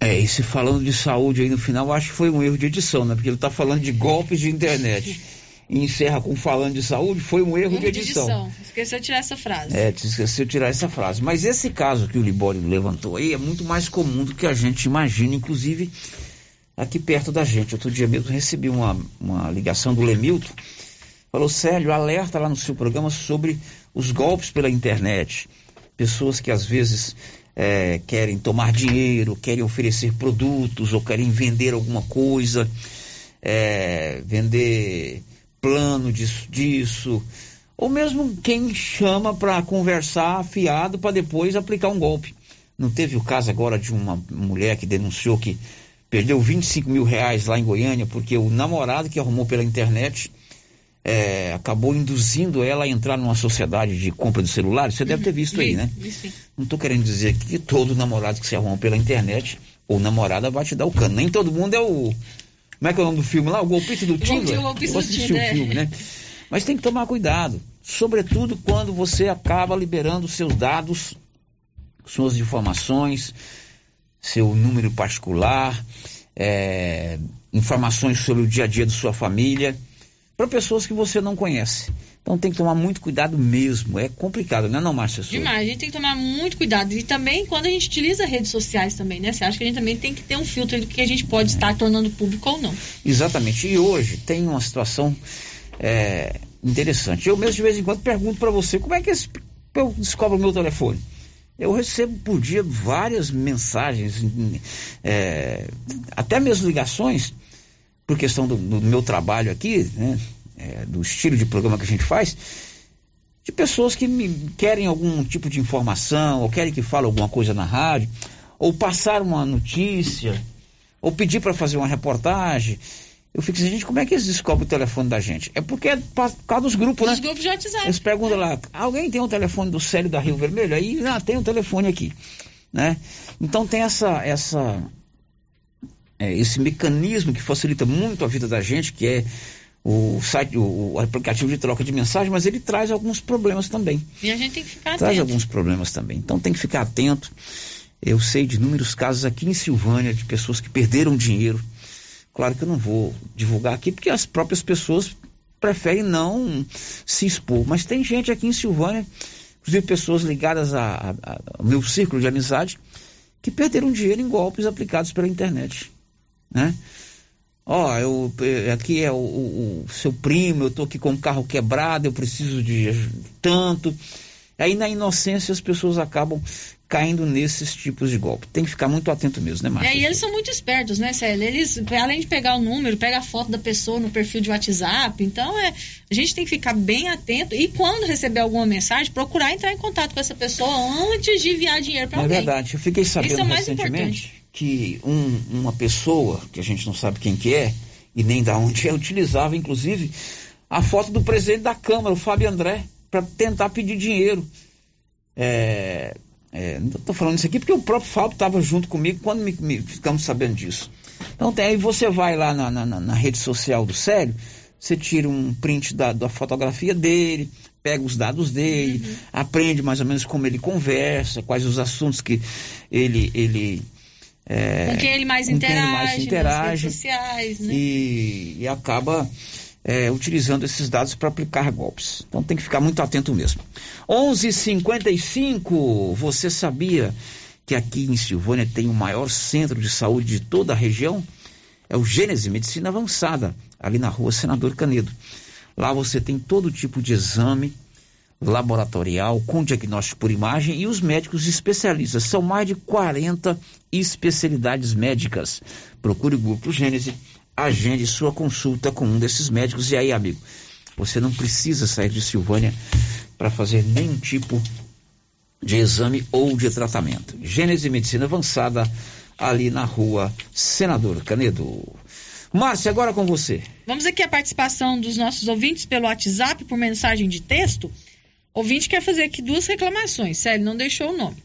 É, e se falando de saúde aí no final, acho que foi um erro de edição, né? Porque ele está falando de golpes de internet e encerra com falando de saúde, foi um erro, erro de, edição. de edição. Esqueceu de tirar essa frase. É, esqueceu de tirar essa frase. Mas esse caso que o Libório levantou aí é muito mais comum do que a gente imagina, inclusive aqui perto da gente. Outro dia mesmo recebi uma, uma ligação do Lemilton. Falou, Célio, alerta lá no seu programa sobre os golpes pela internet. Pessoas que às vezes é, querem tomar dinheiro, querem oferecer produtos ou querem vender alguma coisa, é, vender plano disso, disso, ou mesmo quem chama para conversar afiado para depois aplicar um golpe. Não teve o caso agora de uma mulher que denunciou que perdeu 25 mil reais lá em Goiânia porque o namorado que arrumou pela internet é, acabou induzindo ela a entrar numa sociedade de compra de celulares. Você deve ter visto aí, né? Não estou querendo dizer que todo namorado que se arruma pela internet ou namorada vai te dar o cano. Nem todo mundo é o como é que é o nome do filme lá? O Golpista do Tinder? O Golpista do Tinder. o filme, né? Mas tem que tomar cuidado, sobretudo quando você acaba liberando seus dados, suas informações, seu número particular, é, informações sobre o dia a dia de sua família, para pessoas que você não conhece. Então tem que tomar muito cuidado mesmo. É complicado, né, não, Márcia? Demais, a gente tem que tomar muito cuidado. E também quando a gente utiliza redes sociais também, né? Você acha que a gente também tem que ter um filtro do que a gente pode estar tornando público ou não. Exatamente. E hoje tem uma situação é, interessante. Eu mesmo de vez em quando pergunto para você, como é que esse, eu descobro o meu telefone? Eu recebo por dia várias mensagens, é, até mesmo ligações, por questão do, do meu trabalho aqui, né? é, do estilo de programa que a gente faz, de pessoas que me, querem algum tipo de informação, ou querem que fale alguma coisa na rádio, ou passar uma notícia, ou pedir para fazer uma reportagem. Eu fico assim, gente, como é que eles descobrem o telefone da gente? É porque é por causa dos grupos, né? Os grupos de WhatsApp. Eles perguntam lá, alguém tem o um telefone do Célio da Rio Vermelho? Aí, ah, tem o um telefone aqui, né? Então tem essa, essa, é, esse mecanismo que facilita muito a vida da gente, que é o site, o, aplicativo de troca de mensagem, mas ele traz alguns problemas também. E a gente tem que ficar atento. Traz alguns problemas também. Então tem que ficar atento. Eu sei de inúmeros casos aqui em Silvânia de pessoas que perderam dinheiro. Claro que eu não vou divulgar aqui porque as próprias pessoas preferem não se expor. Mas tem gente aqui em Silvânia, inclusive pessoas ligadas a, a, a, ao meu círculo de amizade, que perderam dinheiro em golpes aplicados pela internet. Né? Ó, oh, eu, aqui é o, o, o, seu primo, eu tô aqui com o carro quebrado, eu preciso de tanto. Aí na inocência as pessoas acabam caindo nesses tipos de golpe. Tem que ficar muito atento mesmo, né, Márcia? É, e eles são muito espertos, né, Célio? Eles, além de pegar o número, pega a foto da pessoa no perfil de WhatsApp. Então, é, a gente tem que ficar bem atento e quando receber alguma mensagem, procurar entrar em contato com essa pessoa antes de enviar dinheiro para é alguém. É verdade. Eu fiquei sabendo Isso é mais recentemente. Importante que um, uma pessoa, que a gente não sabe quem que é, e nem da onde é, utilizava, inclusive, a foto do presidente da Câmara, o Fábio André, para tentar pedir dinheiro. É, é, estou falando isso aqui porque o próprio Fábio estava junto comigo quando me, me, ficamos sabendo disso. Então tem, aí você vai lá na, na, na rede social do Célio, você tira um print da, da fotografia dele, pega os dados dele, uhum. aprende mais ou menos como ele conversa, quais os assuntos que ele, ele é, com quem ele mais interage, ele mais interage nas redes sociais, né? E, e acaba é, utilizando esses dados para aplicar golpes. Então tem que ficar muito atento mesmo. 11:55. Você sabia que aqui em Silvânia tem o maior centro de saúde de toda a região? É o Gênese Medicina Avançada, ali na rua Senador Canedo. Lá você tem todo tipo de exame laboratorial com diagnóstico por imagem e os médicos especialistas. São mais de 40 especialidades médicas. Procure o Grupo Gênese, agende sua consulta com um desses médicos. E aí, amigo, você não precisa sair de Silvânia para fazer nenhum tipo de exame ou de tratamento. Gênese Medicina Avançada, ali na rua Senador Canedo. Márcia, agora com você. Vamos aqui a participação dos nossos ouvintes pelo WhatsApp por mensagem de texto. Ouvinte quer fazer aqui duas reclamações. Sério, não deixou o nome.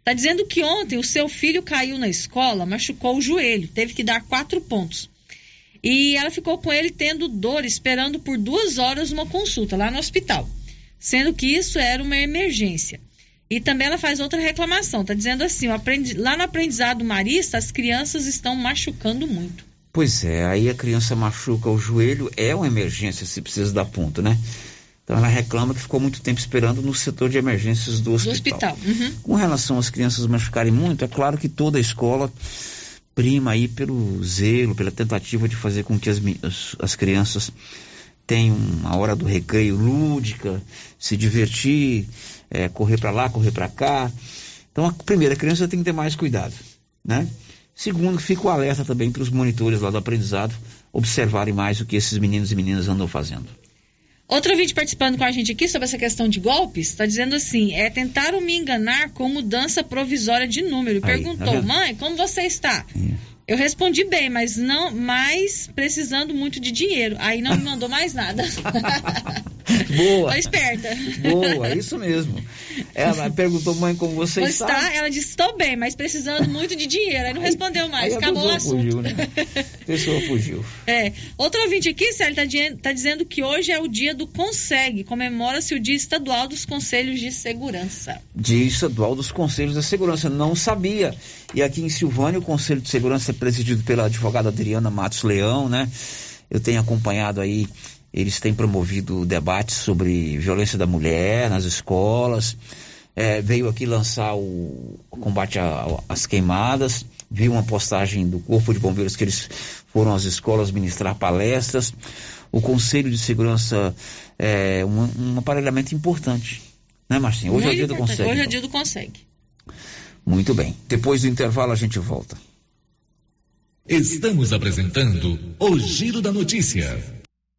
Está dizendo que ontem o seu filho caiu na escola, machucou o joelho, teve que dar quatro pontos. E ela ficou com ele tendo dor, esperando por duas horas uma consulta lá no hospital, sendo que isso era uma emergência. E também ela faz outra reclamação, está dizendo assim, lá no aprendizado marista as crianças estão machucando muito. Pois é, aí a criança machuca o joelho, é uma emergência se precisa dar ponto, né? Então ela reclama que ficou muito tempo esperando no setor de emergências do hospital. Do hospital. Uhum. Com relação às crianças machucarem muito, é claro que toda a escola prima aí pelo zelo, pela tentativa de fazer com que as, as, as crianças tenham uma hora do recreio lúdica, se divertir, é, correr para lá, correr para cá. Então, a primeira criança tem que ter mais cuidado, né? Segundo, fica o alerta também para os monitores lá do aprendizado observarem mais o que esses meninos e meninas andam fazendo. Outro vídeo participando com a gente aqui sobre essa questão de golpes, está dizendo assim: é tentaram me enganar com mudança provisória de número. Aí, Perguntou, tá mãe, como você está? Eu respondi bem, mas não, mais precisando muito de dinheiro. Aí não me mandou mais nada. Boa. Tá esperta. Boa, isso mesmo. Ela perguntou, mãe, como você está? está? Ela disse, estou bem, mas precisando muito de dinheiro. Aí não respondeu mais, Aí acabou o pessoa assunto. fugiu, né? A pessoa fugiu. É. Outro ouvinte aqui, Célio, tá, di- tá dizendo que hoje é o dia do Consegue. Comemora-se o dia estadual dos Conselhos de Segurança. Dia estadual dos Conselhos da Segurança. Não sabia. E aqui em Silvânia, o Conselho de Segurança é presidido pela advogada Adriana Matos Leão, né? Eu tenho acompanhado aí, eles têm promovido debates sobre violência da mulher nas escolas. É, veio aqui lançar o combate às queimadas. Vi uma postagem do Corpo de Bombeiros que eles foram às escolas ministrar palestras. O Conselho de Segurança é um, um aparelhamento importante. Né, Marcinho? Hoje é o Muito dia do. Conselho. Hoje é o então. dia do Consegue. Muito bem. Depois do intervalo a gente volta. Estamos apresentando o Giro da Notícia.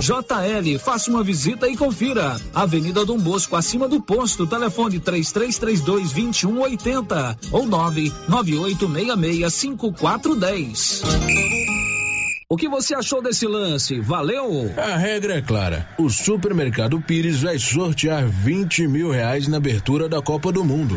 JL, faça uma visita e confira. Avenida Dom Bosco, acima do posto, telefone 3332 2180 ou 99866 5410. O que você achou desse lance? Valeu? A regra é clara. O supermercado Pires vai sortear 20 mil reais na abertura da Copa do Mundo.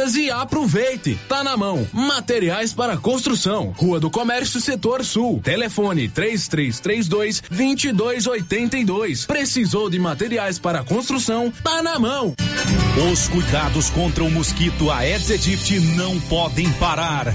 e aproveite. Tá na mão. Materiais para construção. Rua do Comércio, Setor Sul. Telefone 3332 2282. Precisou de materiais para construção? Tá na mão. Os cuidados contra o mosquito Aedes aegypti não podem parar.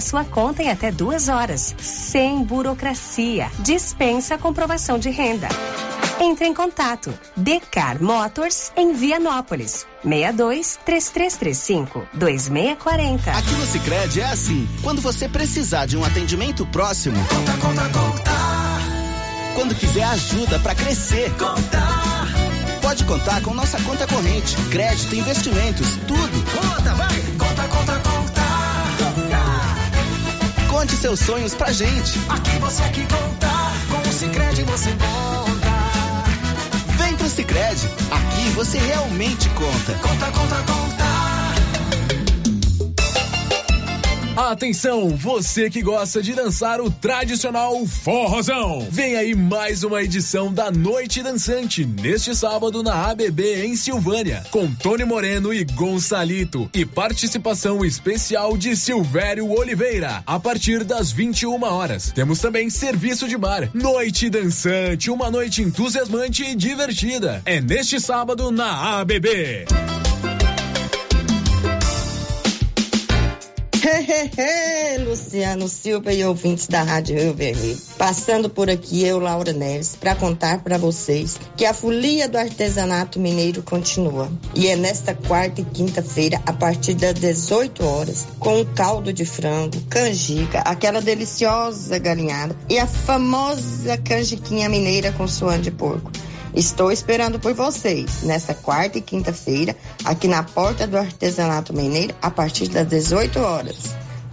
sua conta em até duas horas, sem burocracia. Dispensa a comprovação de renda. Entre em contato. Decar Motors em Vianópolis. 62 3335 2640. Aqui no Sicredi é assim. Quando você precisar de um atendimento próximo, conta, conta, conta. Quando quiser ajuda para crescer, conta. Pode contar com nossa conta corrente, crédito, investimentos, tudo. Conta, vai. Conte seus sonhos pra gente. Aqui você é que conta. Com o Sicredi você conta. Vem pro Sicredi. Aqui você realmente conta. Conta, conta, conta. Atenção, você que gosta de dançar o tradicional forrozão. Vem aí mais uma edição da Noite Dançante, neste sábado na ABB em Silvânia, com Tony Moreno e Gonçalito e participação especial de Silvério Oliveira, a partir das 21 horas. Temos também serviço de bar. Noite Dançante, uma noite entusiasmante e divertida. É neste sábado na ABB. Luciano Silva e ouvintes da Rádio Rio Vermelho. Passando por aqui, eu, Laura Neves, para contar para vocês que a folia do artesanato mineiro continua. E é nesta quarta e quinta-feira, a partir das 18 horas, com um caldo de frango, canjica, aquela deliciosa galinhada e a famosa canjiquinha mineira com suã de porco. Estou esperando por vocês nesta quarta e quinta-feira, aqui na porta do Artesanato Mineiro, a partir das 18 horas.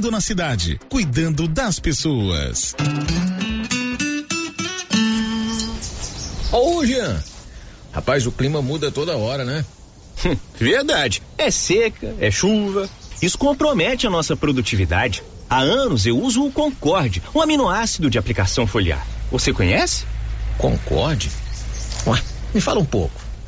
na cidade, cuidando das pessoas. Ô, Jean. Rapaz, o clima muda toda hora, né? Verdade. É seca, é chuva. Isso compromete a nossa produtividade. Há anos eu uso o Concorde, um aminoácido de aplicação foliar. Você conhece? Concorde? Ué, me fala um pouco.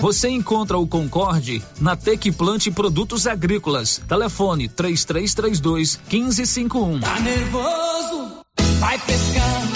Você encontra o Concorde na Tec Plante Produtos Agrícolas. Telefone 3332 1551. Tá nervoso? Vai pescando.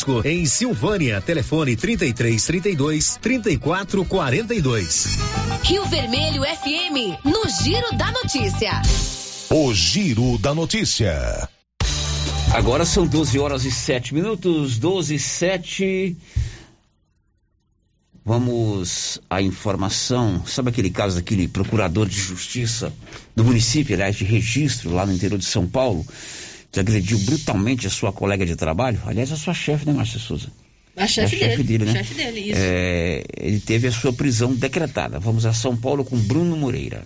em Silvânia. Telefone 33 32 34 42. Rio Vermelho FM, no Giro da Notícia. O Giro da Notícia. Agora são 12 horas e 7 minutos, 12 e 7. Vamos à informação. Sabe aquele caso daquele procurador de justiça do município, aliás, de registro, lá no interior de São Paulo, que agrediu brutalmente a sua colega de trabalho? Aliás, a sua chefe, né, Márcia Souza? A chefe, a chefe dele, dele, né? chefe dele, isso. É, ele teve a sua prisão decretada. Vamos a São Paulo com Bruno Moreira.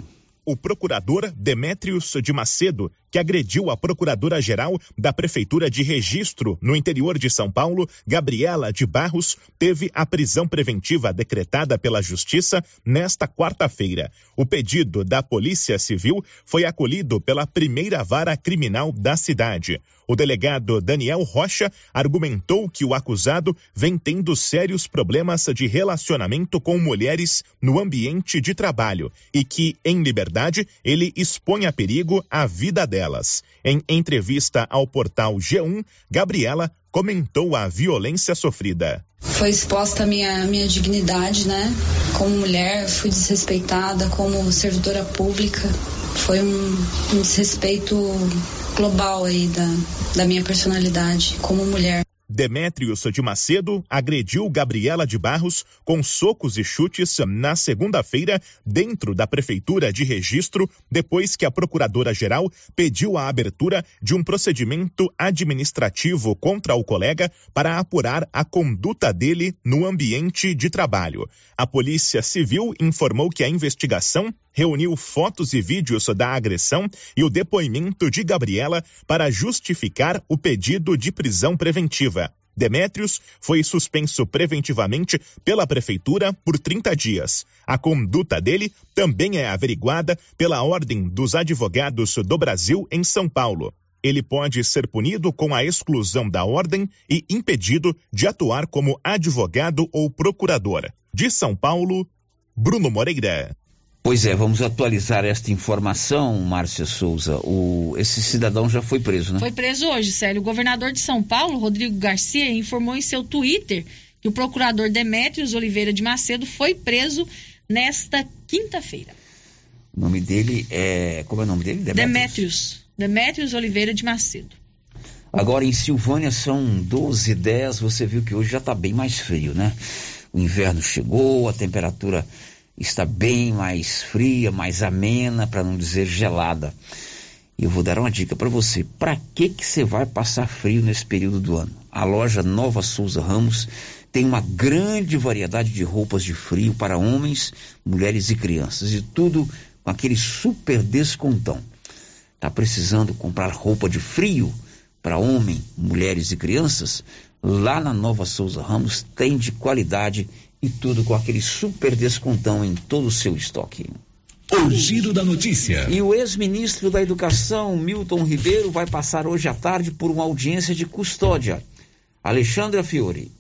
O procurador Demétrios de Macedo, que agrediu a procuradora-geral da Prefeitura de Registro no interior de São Paulo, Gabriela de Barros, teve a prisão preventiva decretada pela Justiça nesta quarta-feira. O pedido da Polícia Civil foi acolhido pela primeira vara criminal da cidade. O delegado Daniel Rocha argumentou que o acusado vem tendo sérios problemas de relacionamento com mulheres no ambiente de trabalho e que, em liberdade, ele expõe a perigo a vida delas. Em entrevista ao portal G1, Gabriela comentou a violência sofrida. Foi exposta a minha, minha dignidade, né? Como mulher, fui desrespeitada como servidora pública. Foi um, um desrespeito global aí da, da minha personalidade como mulher. Demétrios de Macedo agrediu Gabriela de Barros com socos e chutes na segunda-feira dentro da Prefeitura de Registro, depois que a Procuradora-Geral pediu a abertura de um procedimento administrativo contra o colega para apurar a conduta dele no ambiente de trabalho. A Polícia Civil informou que a investigação reuniu fotos e vídeos da agressão e o depoimento de Gabriela para justificar o pedido de prisão preventiva. Demétrios foi suspenso preventivamente pela Prefeitura por 30 dias. A conduta dele também é averiguada pela Ordem dos Advogados do Brasil em São Paulo. Ele pode ser punido com a exclusão da ordem e impedido de atuar como advogado ou procurador. De São Paulo, Bruno Moreira. Pois é, vamos atualizar esta informação, Márcia Souza. O, esse cidadão já foi preso, né? Foi preso hoje, Célio. O governador de São Paulo, Rodrigo Garcia, informou em seu Twitter que o procurador Demétrios Oliveira de Macedo foi preso nesta quinta-feira. O nome dele é. Como é o nome dele? Demétrios. Demétrios, Oliveira de Macedo. Agora em Silvânia são 12 e 10. Você viu que hoje já está bem mais frio, né? O inverno chegou, a temperatura está bem mais fria, mais amena, para não dizer gelada. E eu vou dar uma dica para você. Para que que você vai passar frio nesse período do ano? A loja Nova Souza Ramos tem uma grande variedade de roupas de frio para homens, mulheres e crianças e tudo com aquele super descontão. Tá precisando comprar roupa de frio para homem, mulheres e crianças? Lá na Nova Souza Ramos tem de qualidade tudo com aquele super descontão em todo o seu estoque. O giro da notícia. E o ex-ministro da Educação, Milton Ribeiro, vai passar hoje à tarde por uma audiência de custódia. Alexandra Fiore.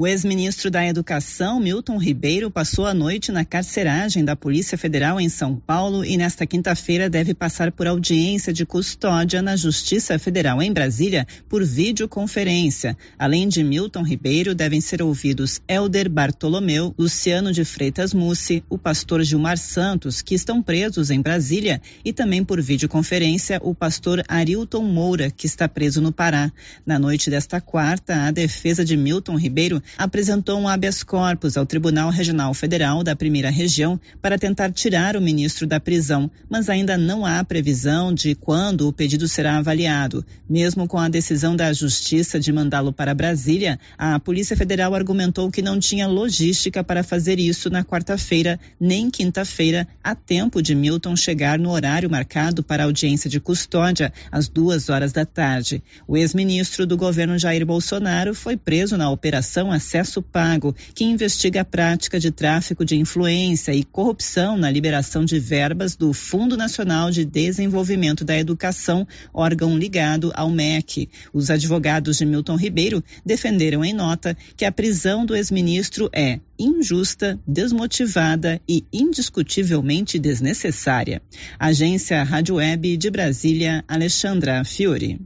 O ex-ministro da Educação, Milton Ribeiro, passou a noite na carceragem da Polícia Federal em São Paulo e nesta quinta-feira deve passar por audiência de custódia na Justiça Federal em Brasília por videoconferência. Além de Milton Ribeiro, devem ser ouvidos Elder Bartolomeu, Luciano de Freitas Mussi, o pastor Gilmar Santos, que estão presos em Brasília, e também por videoconferência o pastor Arilton Moura, que está preso no Pará. Na noite desta quarta, a defesa de Milton Ribeiro apresentou um habeas corpus ao Tribunal Regional Federal da Primeira Região para tentar tirar o ministro da prisão, mas ainda não há previsão de quando o pedido será avaliado. Mesmo com a decisão da Justiça de mandá-lo para Brasília, a Polícia Federal argumentou que não tinha logística para fazer isso na quarta-feira nem quinta-feira, a tempo de Milton chegar no horário marcado para audiência de custódia, às duas horas da tarde. O ex-ministro do governo Jair Bolsonaro foi preso na operação Acesso Pago, que investiga a prática de tráfico de influência e corrupção na liberação de verbas do Fundo Nacional de Desenvolvimento da Educação, órgão ligado ao MEC. Os advogados de Milton Ribeiro defenderam em nota que a prisão do ex-ministro é injusta, desmotivada e indiscutivelmente desnecessária. Agência Rádio Web de Brasília, Alexandra Fiore.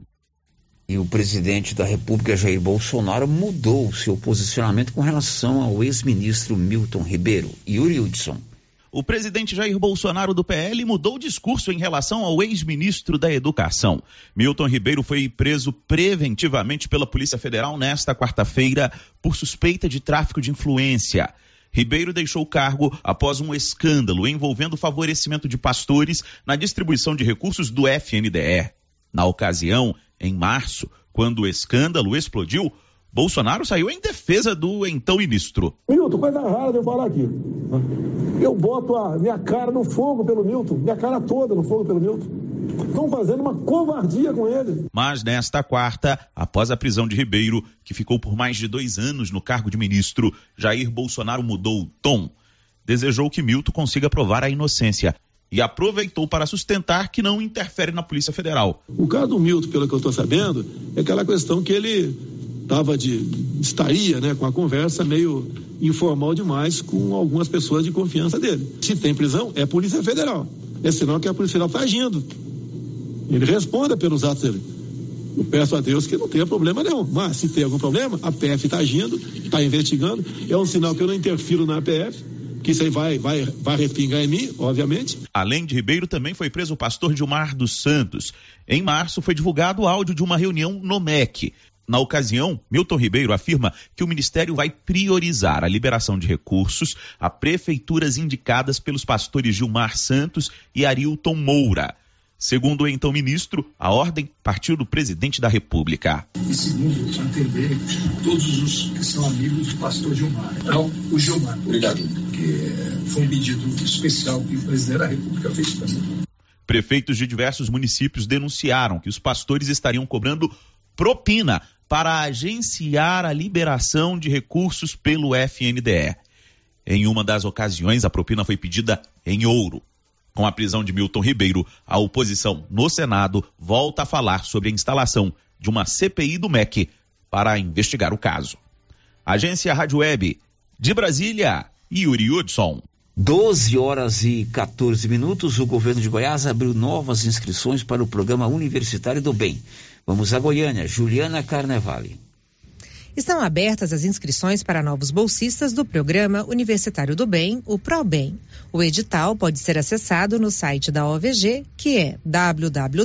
E o presidente da República, Jair Bolsonaro, mudou o seu posicionamento com relação ao ex-ministro Milton Ribeiro. Yuri Hudson. o presidente Jair Bolsonaro do PL mudou o discurso em relação ao ex-ministro da Educação. Milton Ribeiro foi preso preventivamente pela Polícia Federal nesta quarta-feira por suspeita de tráfico de influência. Ribeiro deixou o cargo após um escândalo envolvendo favorecimento de pastores na distribuição de recursos do FNDE. Na ocasião, em março, quando o escândalo explodiu, Bolsonaro saiu em defesa do então ministro. Milton, coisa rara de eu falar aqui. Eu boto a minha cara no fogo pelo Milton, minha cara toda no fogo pelo Milton. Estão fazendo uma covardia com ele. Mas nesta quarta, após a prisão de Ribeiro, que ficou por mais de dois anos no cargo de ministro, Jair Bolsonaro mudou o tom. Desejou que Milton consiga provar a inocência e aproveitou para sustentar que não interfere na Polícia Federal. O caso do Milton, pelo que eu estou sabendo, é aquela questão que ele estava de estaria, né, com a conversa meio informal demais com algumas pessoas de confiança dele. Se tem prisão, é Polícia Federal. É sinal que a Polícia Federal está agindo. Ele responda pelos atos dele. Eu peço a Deus que não tenha problema nenhum. Mas se tem algum problema, a PF está agindo, está investigando. É um sinal que eu não interfiro na PF, que isso aí vai, vai, vai respingar em mim, obviamente. Além de Ribeiro, também foi preso o pastor Gilmar dos Santos. Em março, foi divulgado o áudio de uma reunião no MEC. Na ocasião, Milton Ribeiro afirma que o Ministério vai priorizar a liberação de recursos a prefeituras indicadas pelos pastores Gilmar Santos e Arilton Moura. Segundo o então ministro, a ordem partiu do presidente da República. E segundo, atender todos os que são amigos do pastor Gilmar. Então, o Gilmar. Obrigado. Que foi um pedido especial que o presidente da República fez para mim. Prefeitos de diversos municípios denunciaram que os pastores estariam cobrando propina para agenciar a liberação de recursos pelo FNDE. Em uma das ocasiões, a propina foi pedida em ouro. Com a prisão de Milton Ribeiro, a oposição no Senado volta a falar sobre a instalação de uma CPI do MEC para investigar o caso. Agência Rádio Web de Brasília, Yuri Hudson. 12 horas e 14 minutos, o governo de Goiás abriu novas inscrições para o programa Universitário do Bem. Vamos a Goiânia, Juliana Carnevale. Estão abertas as inscrições para novos bolsistas do Programa Universitário do Bem, o ProBem. O edital pode ser acessado no site da OVG, que é www.ovg.org.br.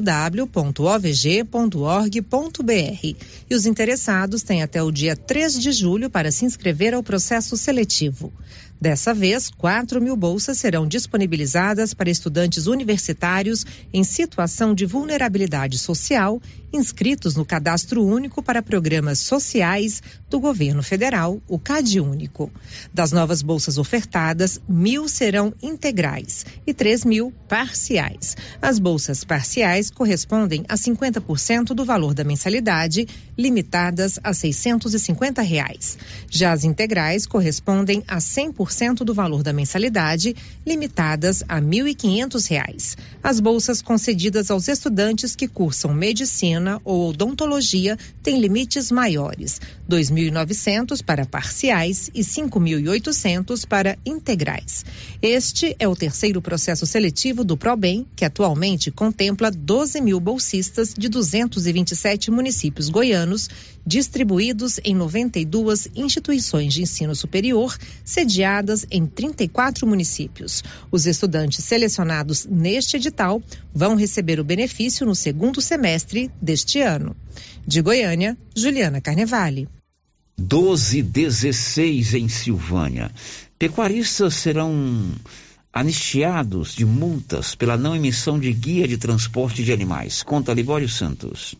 E os interessados têm até o dia 3 de julho para se inscrever ao processo seletivo. Dessa vez, 4 mil bolsas serão disponibilizadas para estudantes universitários em situação de vulnerabilidade social, inscritos no Cadastro Único para Programas Sociais do Governo Federal, o CadÚnico. Das novas bolsas ofertadas, mil serão integrais e 3 mil parciais. As bolsas parciais correspondem a 50% do valor da mensalidade, limitadas a 650 reais. Já as integrais correspondem a 100% 100% do valor da mensalidade, limitadas a R$ 1.500. As bolsas concedidas aos estudantes que cursam medicina ou odontologia têm limites maiores: R$ 2.900 para parciais e R$ 5.800 para integrais. Este é o terceiro processo seletivo do ProBem, que atualmente contempla 12 mil bolsistas de 227 municípios goianos, distribuídos em 92 instituições de ensino superior, sediadas em 34 municípios. Os estudantes selecionados neste edital vão receber o benefício no segundo semestre deste ano. De Goiânia, Juliana Carnevale. 12 16 em Silvânia. Pecuaristas serão anistiados de multas pela não emissão de guia de transporte de animais. Conta Libório Santos.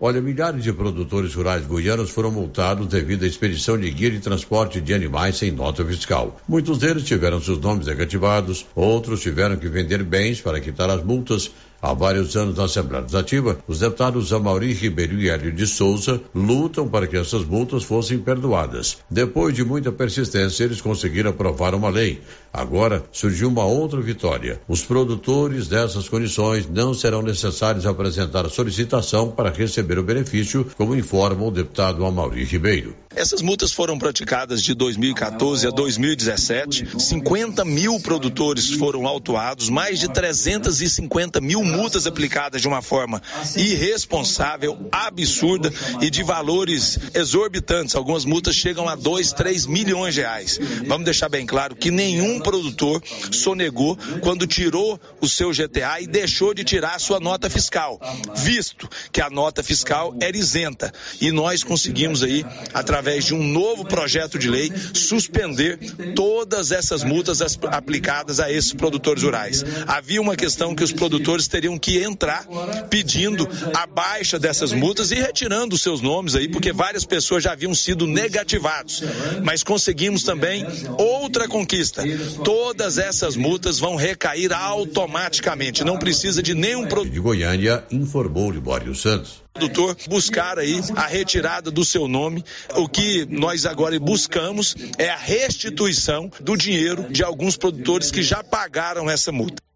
Olha, milhares de produtores rurais goianos foram multados devido à expedição de guia de transporte de animais sem nota fiscal. Muitos deles tiveram seus nomes negativados, outros tiveram que vender bens para quitar as multas Há vários anos na Assembleia Legislativa, os deputados Amauri Ribeiro e Hélio de Souza lutam para que essas multas fossem perdoadas. Depois de muita persistência, eles conseguiram aprovar uma lei. Agora surgiu uma outra vitória. Os produtores dessas condições não serão necessários apresentar solicitação para receber o benefício, como informa o deputado Amauri Ribeiro. Essas multas foram praticadas de 2014 a 2017. 50 mil produtores foram autuados, mais de 350 mil multas aplicadas de uma forma irresponsável, absurda e de valores exorbitantes. Algumas multas chegam a 2, 3 milhões de reais. Vamos deixar bem claro que nenhum produtor sonegou quando tirou o seu GTA e deixou de tirar a sua nota fiscal, visto que a nota fiscal era isenta. E nós conseguimos aí, através de um novo projeto de lei, suspender todas essas multas aplicadas a esses produtores rurais. Havia uma questão que os produtores teriam que entrar pedindo a baixa dessas multas e retirando os seus nomes aí, porque várias pessoas já haviam sido negativados. Mas conseguimos também outra conquista. Todas essas multas vão recair automaticamente. Não precisa de nenhum produto. De Goiânia, informou Libório Santos produtor buscar aí a retirada do seu nome. O que nós agora buscamos é a restituição do dinheiro de alguns produtores que já pagaram essa multa.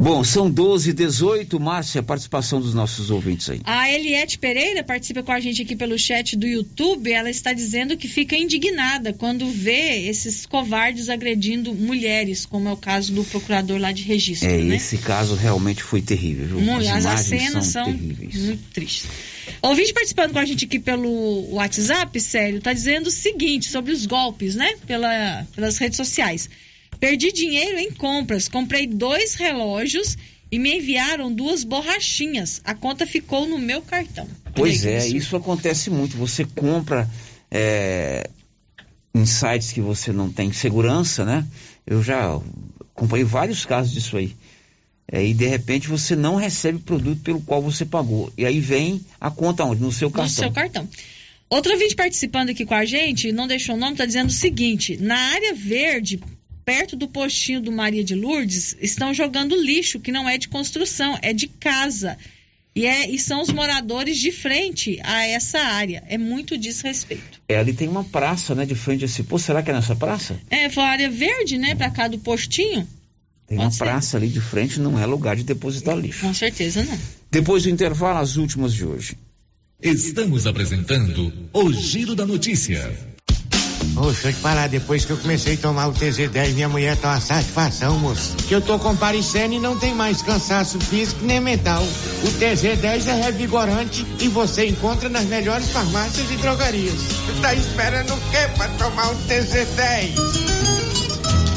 Bom, são 12 e 18, Márcia, a participação dos nossos ouvintes aí. A Eliette Pereira participa com a gente aqui pelo chat do YouTube. Ela está dizendo que fica indignada quando vê esses covardes agredindo mulheres, como é o caso do procurador lá de registro. É, né? esse caso realmente foi terrível. Viu? As, as cenas são, são muito tristes. Ouvinte participando com a gente aqui pelo WhatsApp, sério, está dizendo o seguinte sobre os golpes, né? Pela, pelas redes sociais. Perdi dinheiro em compras. Comprei dois relógios e me enviaram duas borrachinhas. A conta ficou no meu cartão. Pois é, isso. isso acontece muito. Você compra é, em sites que você não tem segurança, né? Eu já acompanhei vários casos disso aí. É, e de repente você não recebe o produto pelo qual você pagou. E aí vem a conta onde? No seu cartão. No seu cartão. Outro vídeo participando aqui com a gente, não deixou o nome, está dizendo o seguinte: na área verde perto do postinho do Maria de Lourdes, estão jogando lixo que não é de construção, é de casa. E, é, e são os moradores de frente a essa área. É muito desrespeito. É, ali tem uma praça, né, de frente assim. Pô, será que é nessa praça? É, foi a área verde, né, pra cá do postinho. Tem Pode uma ser. praça ali de frente, não é lugar de depositar lixo. Com certeza não. Depois do intervalo, as últimas de hoje. Estamos apresentando o Giro da Notícia. Ô, deixa eu te falar, depois que eu comecei a tomar o TZ10, minha mulher tá uma satisfação, moço. Que eu tô comparecendo e não tem mais cansaço físico nem mental. O TZ10 é revigorante e você encontra nas melhores farmácias e drogarias. Tá esperando o quê pra tomar o TZ10?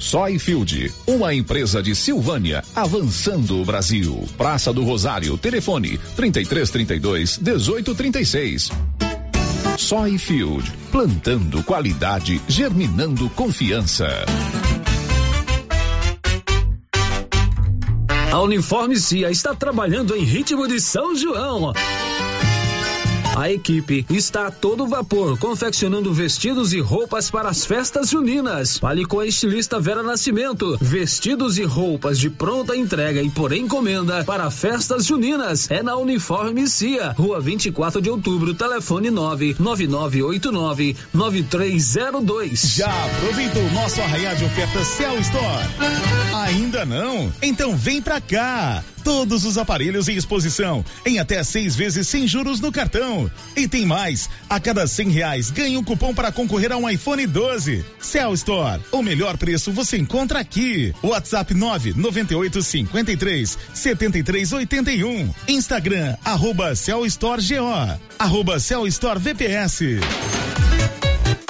Soyfield, uma empresa de Silvânia, avançando o Brasil. Praça do Rosário, telefone 3332 1836. Soyfield, plantando qualidade, germinando confiança. A Uniforme Cia está trabalhando em ritmo de São João. A equipe está a todo vapor, confeccionando vestidos e roupas para as festas juninas. Fale com a estilista Vera Nascimento. Vestidos e roupas de pronta entrega e por encomenda para festas juninas. É na Uniforme Cia, Rua 24 de Outubro, telefone 99989 9302. Já aproveitou o nosso arraial de ofertas Cell Store? Ainda não? Então vem pra cá. Todos os aparelhos em exposição, em até seis vezes sem juros no cartão. E tem mais, a cada cem reais ganha um cupom para concorrer a um iPhone 12. Cell Store, o melhor preço você encontra aqui. WhatsApp 998 53 73 81. Instagram, arroba Cell Store GO, arroba Cell Store VPS.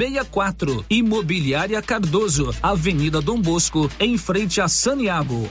64. Imobiliária Cardoso, Avenida Dom Bosco, em frente a Saniago.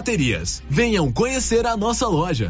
baterias. Venham conhecer a nossa loja.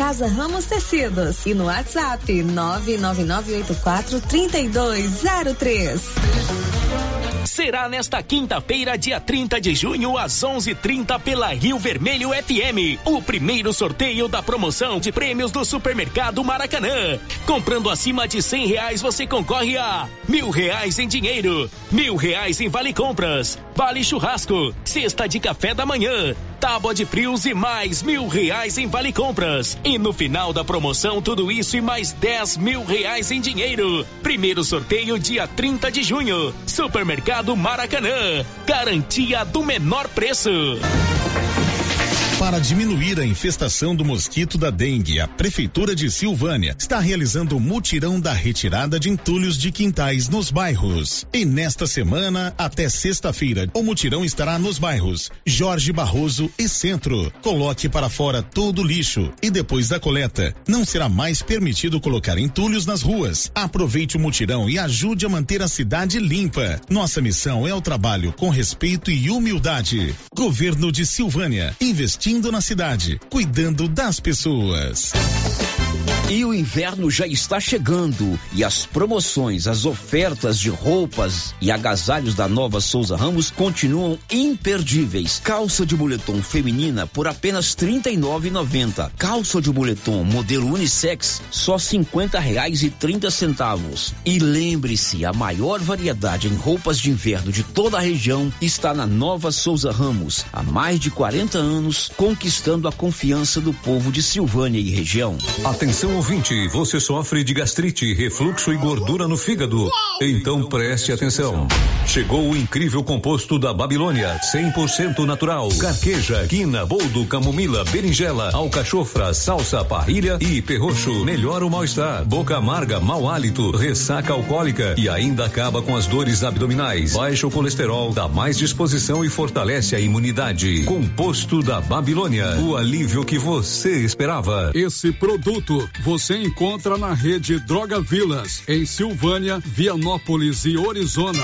Casa Ramos Tecidos e no WhatsApp 999843203. Será nesta quinta-feira, dia 30 de junho, às 11:30 pela Rio Vermelho FM, o primeiro sorteio da promoção de prêmios do Supermercado Maracanã. Comprando acima de cem reais, você concorre a mil reais em dinheiro, mil reais em vale compras, vale churrasco, cesta de café da manhã, tábua de frios e mais mil reais em vale compras. E no final da promoção, tudo isso e mais dez mil reais em dinheiro. Primeiro sorteio dia 30 de junho. Supermercado Maracanã. Garantia do menor preço. Para diminuir a infestação do mosquito da dengue, a Prefeitura de Silvânia está realizando o mutirão da retirada de entulhos de quintais nos bairros. E nesta semana, até sexta-feira, o mutirão estará nos bairros Jorge Barroso e Centro. Coloque para fora todo o lixo e depois da coleta, não será mais permitido colocar entulhos nas ruas. Aproveite o mutirão e ajude a manter a cidade limpa. Nossa missão é o trabalho com respeito e humildade. Governo de Silvânia, investindo na cidade, cuidando das pessoas. E o inverno já está chegando e as promoções, as ofertas de roupas e agasalhos da Nova Souza Ramos continuam imperdíveis. Calça de moletom feminina por apenas R$ 39,90. Calça de moletom modelo unissex só 50 reais e 30 centavos. E lembre-se, a maior variedade em roupas de inverno de toda a região está na Nova Souza Ramos. Há mais de 40 anos, conquistando a confiança do povo de Silvânia e região. Atenção ouvinte, você sofre de gastrite, refluxo e gordura no fígado? Então preste atenção. Chegou o incrível composto da Babilônia, 100% natural. Carqueja, quina, boldo, camomila, berinjela, alcachofra, salsa, parrilha e perroxo. Melhora o mal-estar, boca amarga, mau hálito, ressaca alcoólica e ainda acaba com as dores abdominais. Baixa o colesterol, dá mais disposição e fortalece a imunidade. Composto da Babilônia, o alívio que você esperava. Esse produto você encontra na rede Droga Vilas, em Silvânia, Vianópolis e Orizona.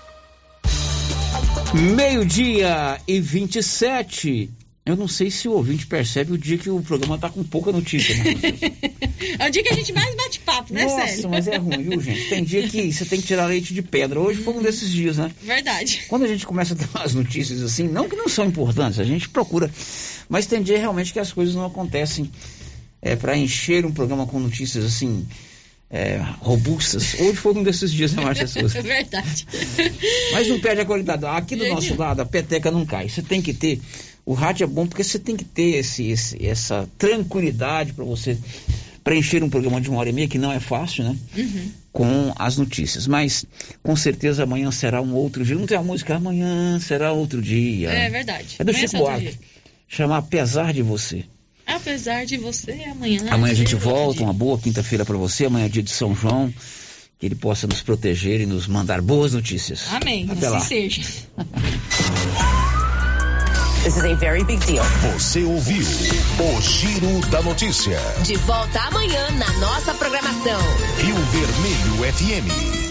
Meio-dia e 27. Eu não sei se o ouvinte percebe o dia que o programa tá com pouca notícia. Né? é o dia que a gente mais bate papo, né, Nossa, Célio? mas é ruim, viu, gente? Tem dia que você tem que tirar leite de pedra. Hoje foi um desses dias, né? Verdade. Quando a gente começa a ter umas notícias assim, não que não são importantes, a gente procura, mas tem dia realmente que as coisas não acontecem é, para encher um programa com notícias assim. É, robustas. Hoje foi um desses dias, né, Márcia Souza? É verdade. Mas não perde a qualidade. Aqui do nosso lado, a peteca não cai. Você tem que ter. O rádio é bom porque você tem que ter esse, esse essa tranquilidade para você preencher um programa de uma hora e meia, que não é fácil, né? Uhum. Com as notícias. Mas com certeza amanhã será um outro dia. Não tem a música amanhã será outro dia. É verdade. É do Amanhã Chico Buarque. Chama Apesar de Você. Apesar de você, amanhã. Amanhã a gente volta, dia. uma boa quinta-feira para você. Amanhã é dia de São João. Que ele possa nos proteger e nos mandar boas notícias. Amém. Até assim lá. seja. This is a very big deal. Você ouviu o Giro da Notícia. De volta amanhã na nossa programação. Rio Vermelho FM.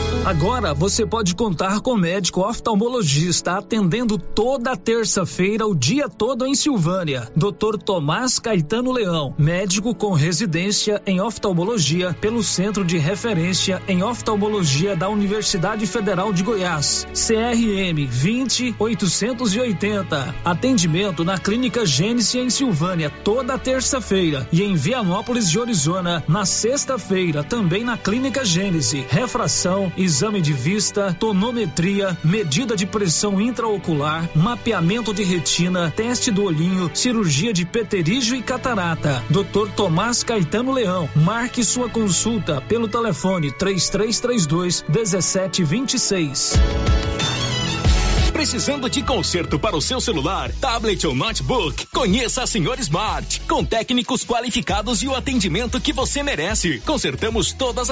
Agora você pode contar com médico oftalmologista atendendo toda terça-feira o dia todo em Silvânia. Dr. Tomás Caetano Leão, médico com residência em oftalmologia pelo Centro de Referência em Oftalmologia da Universidade Federal de Goiás. CRM 20880. Atendimento na Clínica Gênese em Silvânia toda terça-feira e em Vianópolis de Arizona na sexta-feira também na Clínica Gênese. Refração, exame de vista, tonometria, medida de pressão intraocular, mapeamento de retina, teste do olhinho, cirurgia de peterígio e catarata. Dr. Tomás Caetano Leão. Marque sua consulta pelo telefone 3332 1726. Precisando de conserto para o seu celular, tablet ou notebook? Conheça a Senhor Smart, com técnicos qualificados e o atendimento que você merece. Consertamos todas as